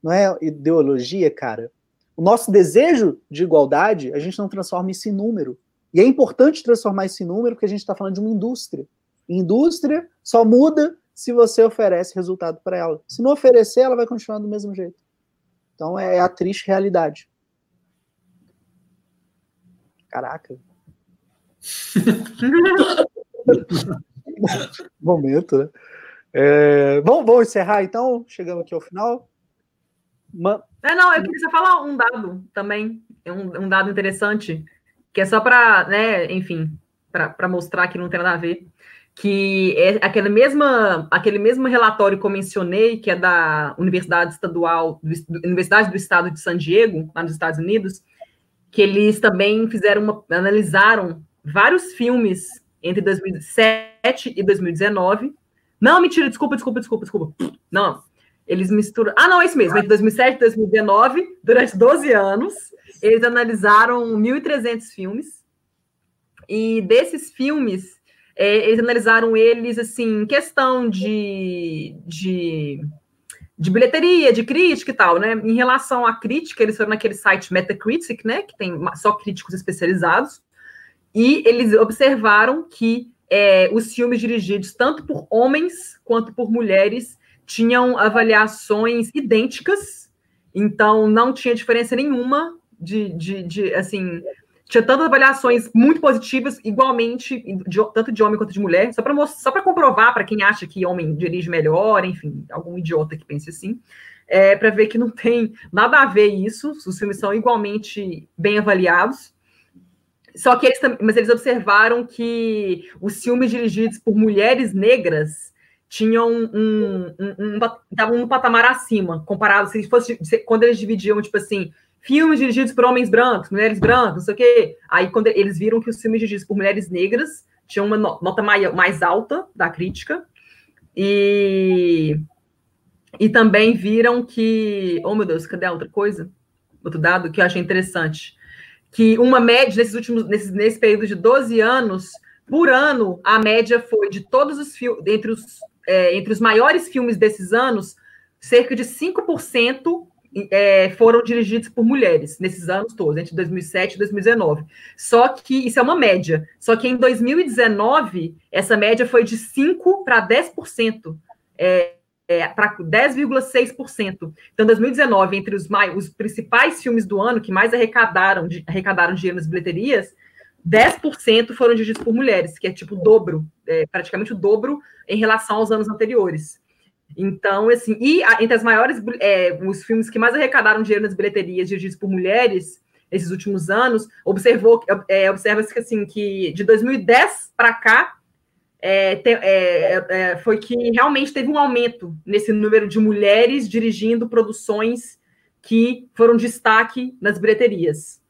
não é ideologia, cara. O nosso desejo de igualdade, a gente não transforma isso em número. E é importante transformar esse número, porque a gente está falando de uma indústria. Indústria só muda se você oferece resultado para ela. Se não oferecer, ela vai continuar do mesmo jeito. Então é a triste realidade. Caraca. Momento, né? É, vamos, vamos encerrar então? Chegamos aqui ao final. Ma... É, não, eu queria falar um dado também, um, um dado interessante que é só para, né, enfim, para mostrar que não tem nada a ver, que é aquele, mesma, aquele mesmo relatório que eu mencionei, que é da Universidade Estadual, do, Universidade do Estado de San Diego, lá nos Estados Unidos, que eles também fizeram uma, analisaram vários filmes entre 2007 e 2019. Não, mentira, desculpa, desculpa, desculpa, desculpa. Não, eles misturam. Ah, não, é isso mesmo. Entre 2007 e 2019, durante 12 anos, eles analisaram 1.300 filmes. E desses filmes, é, eles analisaram eles, assim, em questão de, de, de bilheteria, de crítica e tal, né? Em relação à crítica, eles foram naquele site Metacritic, né? Que tem só críticos especializados. E eles observaram que é, os filmes dirigidos tanto por homens quanto por mulheres tinham avaliações idênticas, então não tinha diferença nenhuma de, de, de assim, tinha tantas avaliações muito positivas, igualmente, de, tanto de homem quanto de mulher, só para só para comprovar para quem acha que homem dirige melhor, enfim, algum idiota que pense assim, é, para ver que não tem nada a ver isso, os filmes são igualmente bem avaliados. Só que eles, mas eles observaram que os filmes dirigidos por mulheres negras tinham um, um, um, um, um patamar acima, comparado se fosse se, quando eles dividiam, tipo assim, filmes dirigidos por homens brancos, mulheres brancas, não sei o quê. Aí, quando eles viram que os filmes dirigidos por mulheres negras tinham uma nota mais, alta da crítica, e, e também viram que. Oh, meu Deus, cadê a outra coisa? Outro dado que eu achei interessante. Que uma média, nesses últimos, nesse, nesse período de 12 anos, por ano, a média foi de todos os filmes, entre os, é, entre os maiores filmes desses anos, cerca de 5% é, foram dirigidos por mulheres nesses anos todos, entre 2007 e 2019. Só que isso é uma média. Só que em 2019, essa média foi de 5% para 10%. É, é, para 10,6%. Então, 2019, entre os, mais, os principais filmes do ano que mais arrecadaram, de, arrecadaram dinheiro nas bilheterias, 10% foram dirigidos por mulheres, que é tipo o dobro, é, praticamente o dobro em relação aos anos anteriores. Então, assim, e entre as maiores, é, os filmes que mais arrecadaram dinheiro nas bilheterias dirigidos por mulheres nesses últimos anos, observou, é, observa-se que, assim, que de 2010 para cá, é, te, é, é, foi que realmente teve um aumento nesse número de mulheres dirigindo produções que foram destaque nas bilheterias.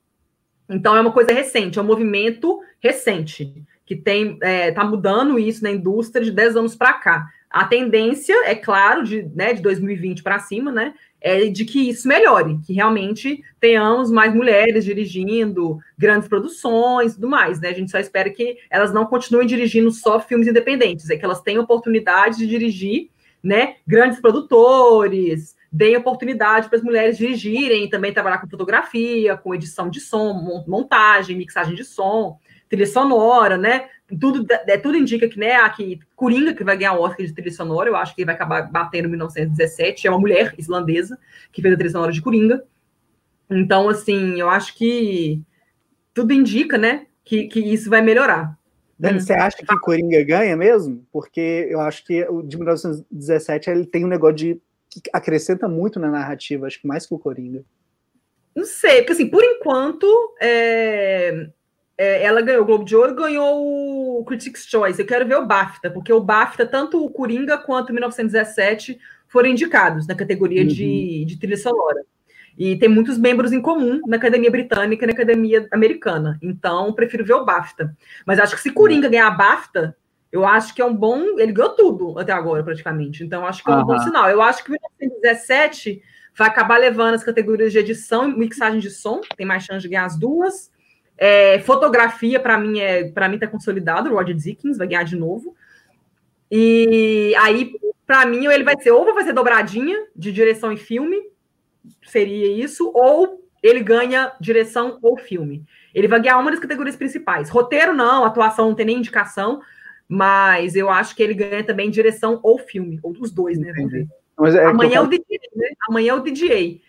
Então, é uma coisa recente, é um movimento recente, que tem está é, mudando isso na indústria de 10 anos para cá. A tendência, é claro, de, né, de 2020 para cima, né, é de que isso melhore, que realmente tenhamos mais mulheres dirigindo grandes produções e tudo mais, né? A gente só espera que elas não continuem dirigindo só filmes independentes, é que elas tenham oportunidade de dirigir, né, grandes produtores, deem oportunidade para as mulheres dirigirem, também trabalhar com fotografia, com edição de som, montagem, mixagem de som, trilha sonora, né? Tudo, é, tudo indica que, né, aqui, Coringa, que vai ganhar o Oscar de trilha sonora, eu acho que vai acabar batendo em 1917, é uma mulher islandesa que fez a trilha sonora de Coringa. Então, assim, eu acho que tudo indica, né, que, que isso vai melhorar. Dani, hum. você acha que Coringa ganha mesmo? Porque eu acho que o de 1917 ele tem um negócio de que acrescenta muito na narrativa, acho que mais que o Coringa. Não sei, porque assim, por enquanto, é, é, ela ganhou o Globo de Ouro, ganhou o Critics' Choice. Eu quero ver o BAFTA, porque o BAFTA, tanto o Coringa quanto o 1917 foram indicados na categoria uhum. de, de trilha sonora. E tem muitos membros em comum na Academia Britânica e na Academia Americana. Então, prefiro ver o BAFTA. Mas acho que se Coringa ganhar a BAFTA, eu acho que é um bom. Ele ganhou tudo até agora, praticamente. Então, acho que é um uhum. bom sinal. Eu acho que 1917 vai acabar levando as categorias de edição e mixagem de som, tem mais chance de ganhar as duas. É, fotografia, para mim, é para mim tá consolidado. O Roger Dickens vai ganhar de novo. E aí, para mim, ele vai ser ou vai ser dobradinha de direção e filme, seria isso, ou ele ganha direção ou filme. Ele vai ganhar uma das categorias principais. Roteiro não, atuação não tem nem indicação, mas eu acho que ele ganha também direção ou filme, ou os dois, né? É Amanhã é o DJ, né? Amanhã é o DJ.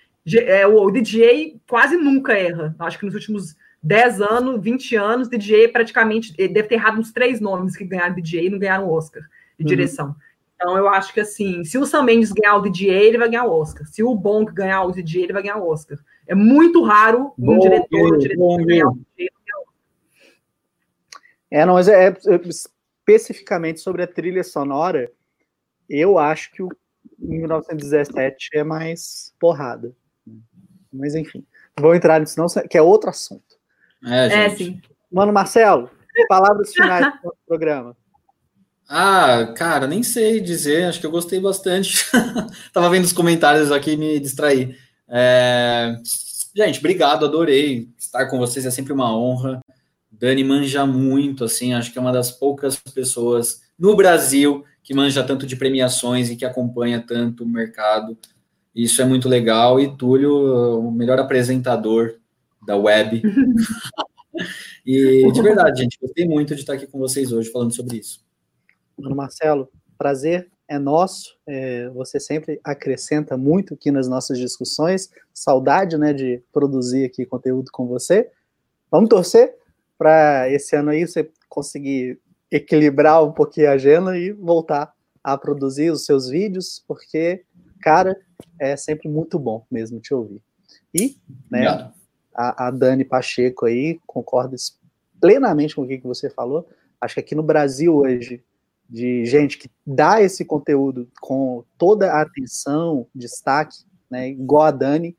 É, o DJ quase nunca erra. Acho que nos últimos 10 anos, 20 anos, DJ praticamente deve ter errado uns três nomes que ganharam DJ e não ganharam o Oscar de uhum. direção. Então eu acho que assim, se o Sam Mendes ganhar o DJ, ele vai ganhar o Oscar. Se o Bong ganhar o DJ, ele vai ganhar o Oscar. É muito raro um bom, diretor, um diretor ganhar o DJ. É, não, mas é, é, especificamente sobre a trilha sonora, eu acho que o 1917 é mais porrada. Mas enfim, vou entrar nisso não, que é outro assunto. É, é sim. Mano, Marcelo, palavras finais do programa. Ah, cara, nem sei dizer, acho que eu gostei bastante. Tava vendo os comentários aqui e me distraí. É... Gente, obrigado, adorei estar com vocês, é sempre uma honra. Dani manja muito, assim, acho que é uma das poucas pessoas no Brasil que manja tanto de premiações e que acompanha tanto o mercado. Isso é muito legal. E Túlio, o melhor apresentador da web. e de verdade, gente, gostei muito de estar aqui com vocês hoje falando sobre isso. Mano Marcelo, prazer é nosso. É, você sempre acrescenta muito aqui nas nossas discussões. Saudade, né, de produzir aqui conteúdo com você. Vamos torcer para esse ano aí você conseguir equilibrar um pouquinho a agenda e voltar a produzir os seus vídeos, porque, cara, é sempre muito bom mesmo te ouvir. E, né, Obrigado a, a Dani Pacheco aí, concordo plenamente com o que, que você falou. Acho que aqui no Brasil hoje, de gente que dá esse conteúdo com toda a atenção, destaque, né, igual a Dani,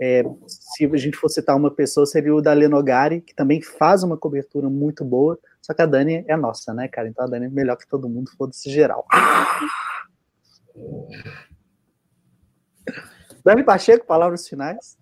é, se a gente for citar uma pessoa, seria o da Lenogari, que também faz uma cobertura muito boa, só que a Dani é nossa, né, cara? Então a Dani é melhor que todo mundo, foda-se geral. Dani Pacheco, palavras finais.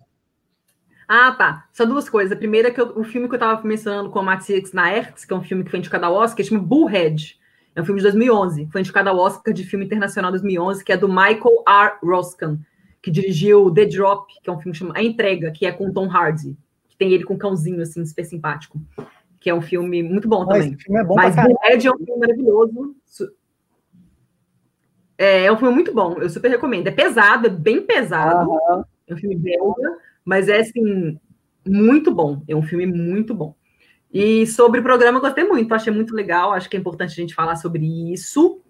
Ah, tá. Só duas coisas. A primeira é que eu, o filme que eu estava mencionando com o Matthias Naerx, que é um filme que foi indicado ao Oscar, chama Bullhead. É um filme de 2011. Foi indicado ao Oscar de filme internacional 2011, que é do Michael R. Roskan, que dirigiu The Drop, que é um filme que chama A Entrega, que é com Tom Hardy. Que tem ele com um cãozinho, assim, super simpático. Que é um filme muito bom também. É bom Mas Bullhead é um filme maravilhoso. É, é um filme muito bom. Eu super recomendo. É pesado, é bem pesado. Uhum. É um filme belga mas é, assim, muito bom. É um filme muito bom. E sobre o programa, eu gostei muito. Achei muito legal. Acho que é importante a gente falar sobre isso.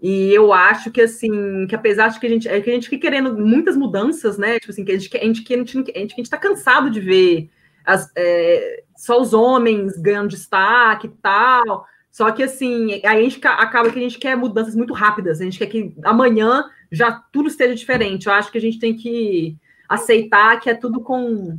E eu acho que, assim, que apesar de que a gente, é que a gente fica querendo muitas mudanças, né? Tipo assim, que a gente, a gente, a gente, a gente, a gente tá cansado de ver as, é, só os homens ganhando destaque e tal. Só que, assim, aí a gente acaba que a gente quer mudanças muito rápidas. A gente quer que amanhã já tudo esteja diferente. Eu acho que a gente tem que aceitar que é tudo com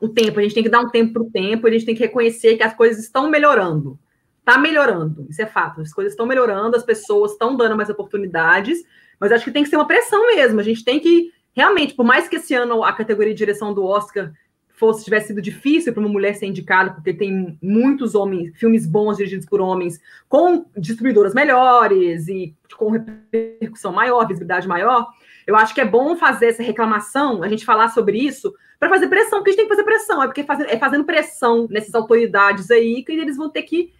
o tempo. A gente tem que dar um tempo para o tempo, a gente tem que reconhecer que as coisas estão melhorando. tá melhorando, isso é fato. As coisas estão melhorando, as pessoas estão dando mais oportunidades, mas acho que tem que ser uma pressão mesmo. A gente tem que realmente, por mais que esse ano a categoria de direção do Oscar fosse tivesse sido difícil para uma mulher ser indicada, porque tem muitos homens, filmes bons dirigidos por homens, com distribuidoras melhores e com repercussão maior, visibilidade maior. Eu acho que é bom fazer essa reclamação, a gente falar sobre isso, para fazer pressão, porque a gente tem que fazer pressão, é porque é fazendo pressão nessas autoridades aí que eles vão ter que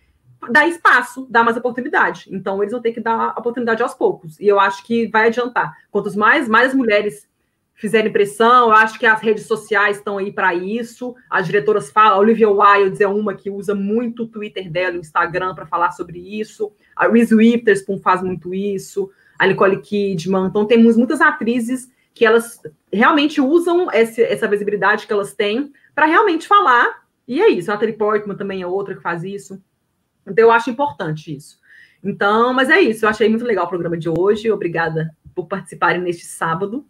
dar espaço, dar mais oportunidade. Então, eles vão ter que dar oportunidade aos poucos. E eu acho que vai adiantar. Quantos mais, mais mulheres fizerem pressão, eu acho que as redes sociais estão aí para isso. As diretoras falam, a Olivia Wilde é uma que usa muito o Twitter dela, o Instagram, para falar sobre isso. A Reese Witherspoon faz muito isso. A Nicole Kidman. Então, temos muitas atrizes que elas realmente usam esse, essa visibilidade que elas têm para realmente falar. E é isso. A Natalie Portman também é outra que faz isso. Então, eu acho importante isso. Então, mas é isso. Eu achei muito legal o programa de hoje. Obrigada por participarem neste sábado.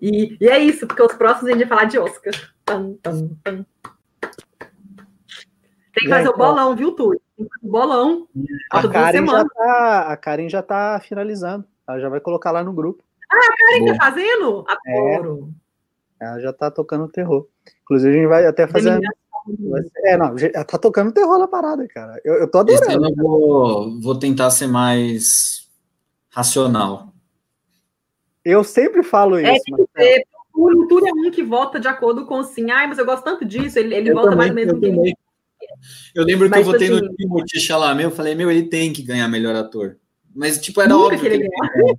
E, e é isso, porque os próximos a gente vai falar de Oscar. Tum, tum, tum. Tem que fazer o bolão, viu, Túlio? Bolão. A Karen, já tá, a Karen já tá finalizando. Ela já vai colocar lá no grupo. Ah, a Karen tá fazendo? Adoro. É, ela já tá tocando terror. Inclusive, a gente vai até fazer. É, não, tá tocando terror na parada, cara. Eu, eu tô adorando. eu vou, vou tentar ser mais racional. Eu sempre falo é, isso. É, o Túlio é um que vota de acordo com assim, ai, mas eu gosto tanto disso, ele, ele volta mais ou menos. Eu, eu lembro mas, que eu votei assim, no Timothée Chalamet, eu falei, meu, ele tem que ganhar melhor ator. Mas, tipo, era óbvio que ele, ele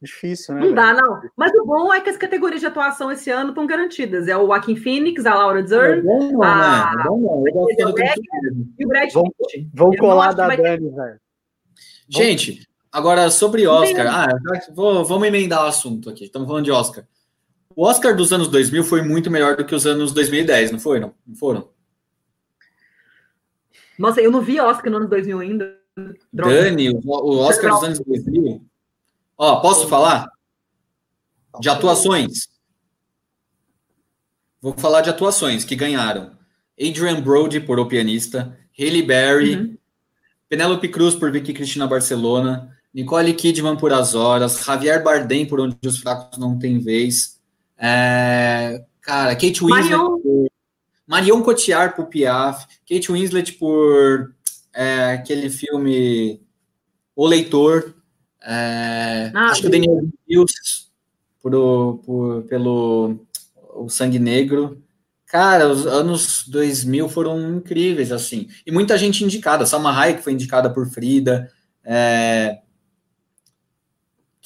Difícil, né? Não velho? dá, não. Mas o bom é que as categorias de atuação esse ano estão garantidas. É o Joaquin Phoenix, a Laura Dern, é bom, não, a... Né? É bom, não. Eu e o Brad Pitt. Vão colar da Dani, velho. Gente, Agora, sobre Oscar, ah, vou, vamos emendar o assunto aqui. Estamos falando de Oscar. O Oscar dos anos 2000 foi muito melhor do que os anos 2010, não foi? Não, não foram? Nossa, eu não vi Oscar no ano 2000 ainda. Droga. Dani, o, o Oscar dos anos 2000. Ó, posso falar? De atuações. Vou falar de atuações que ganharam. Adrian Brody por O Pianista, Haley Berry, uhum. Penélope Cruz por Vicky Cristina Barcelona, Nicole Kidman por As Horas, Javier Bardem por Onde os Fracos Não Têm Vez, é, cara, Kate Winslet Marion. por Marion Cotillard por Piaf, Kate Winslet por é, aquele filme O Leitor, é, ah, acho que o Daniel Wills por, por, pelo O Sangue Negro. Cara, os anos 2000 foram incríveis, assim. E muita gente indicada. Salma Hayek foi indicada por Frida. É,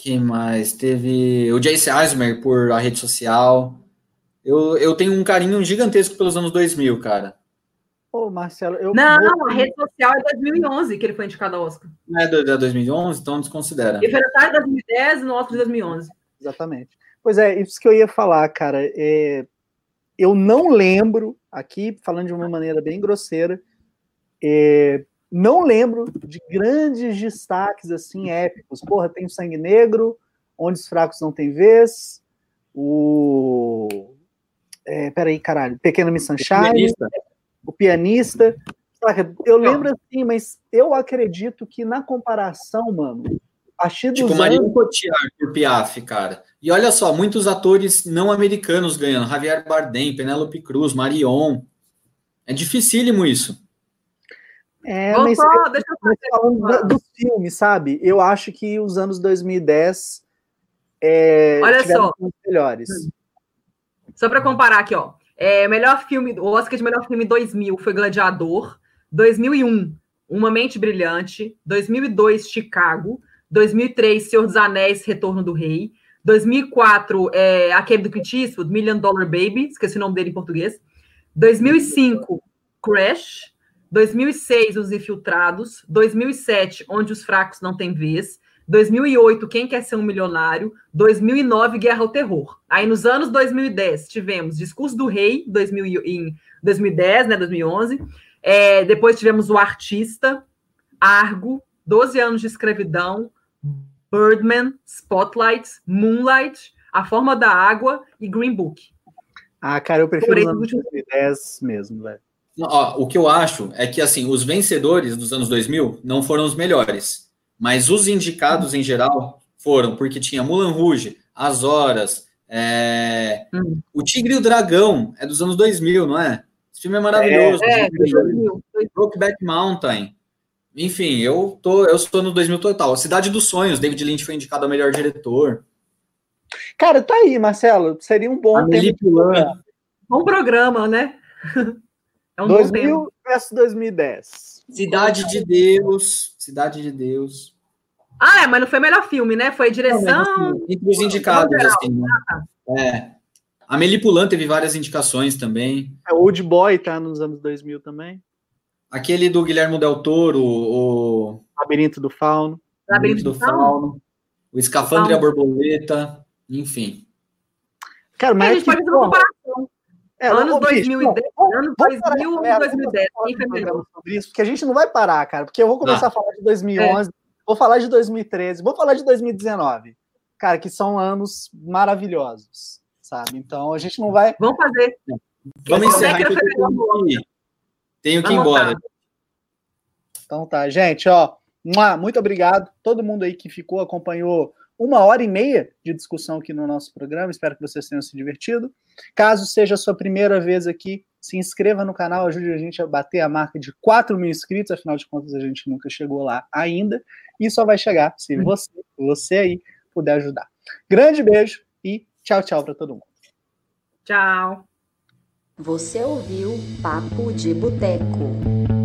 que mais? Teve o Jace Eisner por a rede social. Eu, eu tenho um carinho gigantesco pelos anos 2000, cara. Ô, Marcelo, eu. Não, vou... a rede social é 2011 que ele foi indicado ao Oscar. Não é de 2011, então desconsidera. Ele foi no 2010 e no Oscar de 2011. Exatamente. Pois é, isso que eu ia falar, cara. É... Eu não lembro, aqui falando de uma maneira bem grosseira, é não lembro de grandes destaques assim épicos. Porra, tem o Sangue Negro, Onde os Fracos Não Têm Vez, o. É, peraí, caralho. Pequena Miss Sunshine, o pianista. O pianista. Eu lembro assim, mas eu acredito que na comparação, mano, a X Tipo, anos... Marion Cotillard por Piaf, cara. E olha só, muitos atores não americanos ganhando. Javier Bardem, Penélope Cruz, Marion. É dificílimo isso. É, Voltou, mas, eu, deixa eu mas falando do, filme, sabe? Eu acho que os anos 2010 é, Olha só. melhores. Só para comparar aqui, ó. É, melhor filme, o Oscar de melhor filme 2000 foi Gladiador, 2001, Uma Mente Brilhante, 2002, Chicago, 2003, Senhor dos Anéis, Retorno do Rei, 2004, é, aquele do Clint Eastwood, Million Dollar Baby, esqueci o nome dele em português, 2005, Crash, 2006, Os Infiltrados, 2007, Onde os Fracos Não Têm Vez, 2008, Quem Quer Ser um Milionário, 2009, Guerra ao Terror. Aí nos anos 2010 tivemos Discurso do Rei, 2000, em 2010, né, 2011. É, depois tivemos O Artista, Argo, 12 anos de escravidão, Birdman, Spotlight, Moonlight, A Forma da Água e Green Book. Ah, cara, eu prefiro os anos 2010 mesmo, velho. Ó, o que eu acho é que assim, os vencedores dos anos 2000 não foram os melhores, mas os indicados em geral foram, porque tinha Mulan Rouge, As Horas, é... hum. o Tigre e o Dragão, é dos anos 2000, não é? Esse filme é maravilhoso. É, é, Brokeback Mountain. Enfim, eu tô, eu estou no 2000 total. Cidade dos Sonhos, David Lynch foi indicado a melhor diretor. Cara, tá aí, Marcelo. Seria um bom tema. Bom programa, né? É um 2000 versus 2010. Cidade de Deus. Cidade de Deus. Ah, é, mas não foi melhor filme, né? Foi direção. Não, assim, entre os indicados, assim. Né? É. A Melipulan teve várias indicações também. É, Old Boy tá nos anos 2000 também. Aquele do Guilherme Del Toro, o. Labirinto do Fauno. Labirinto do, do Fauno. Fauno. O Escafandre e a Borboleta. Enfim. Cara, mas. É, a gente pode fazer uma comparação. É, anos 2010, anos 2000 e 2010. Sobre isso, porque a gente não vai parar, cara, porque eu vou começar ah. a falar de 2011, é. vou falar de 2013, vou falar de 2019, cara, que são anos maravilhosos, sabe? Então a gente não vai. Vamos fazer. Vamos encerrar. Que eu tenho, tenho que ir embora. Então tá, gente, ó, muito obrigado todo mundo aí que ficou acompanhou uma hora e meia de discussão aqui no nosso programa. Espero que vocês tenham se divertido. Caso seja a sua primeira vez aqui, se inscreva no canal, ajude a gente a bater a marca de 4 mil inscritos, afinal de contas a gente nunca chegou lá ainda, e só vai chegar se uhum. você, você aí, puder ajudar. Grande beijo e tchau, tchau para todo mundo. Tchau. Você ouviu Papo de Boteco.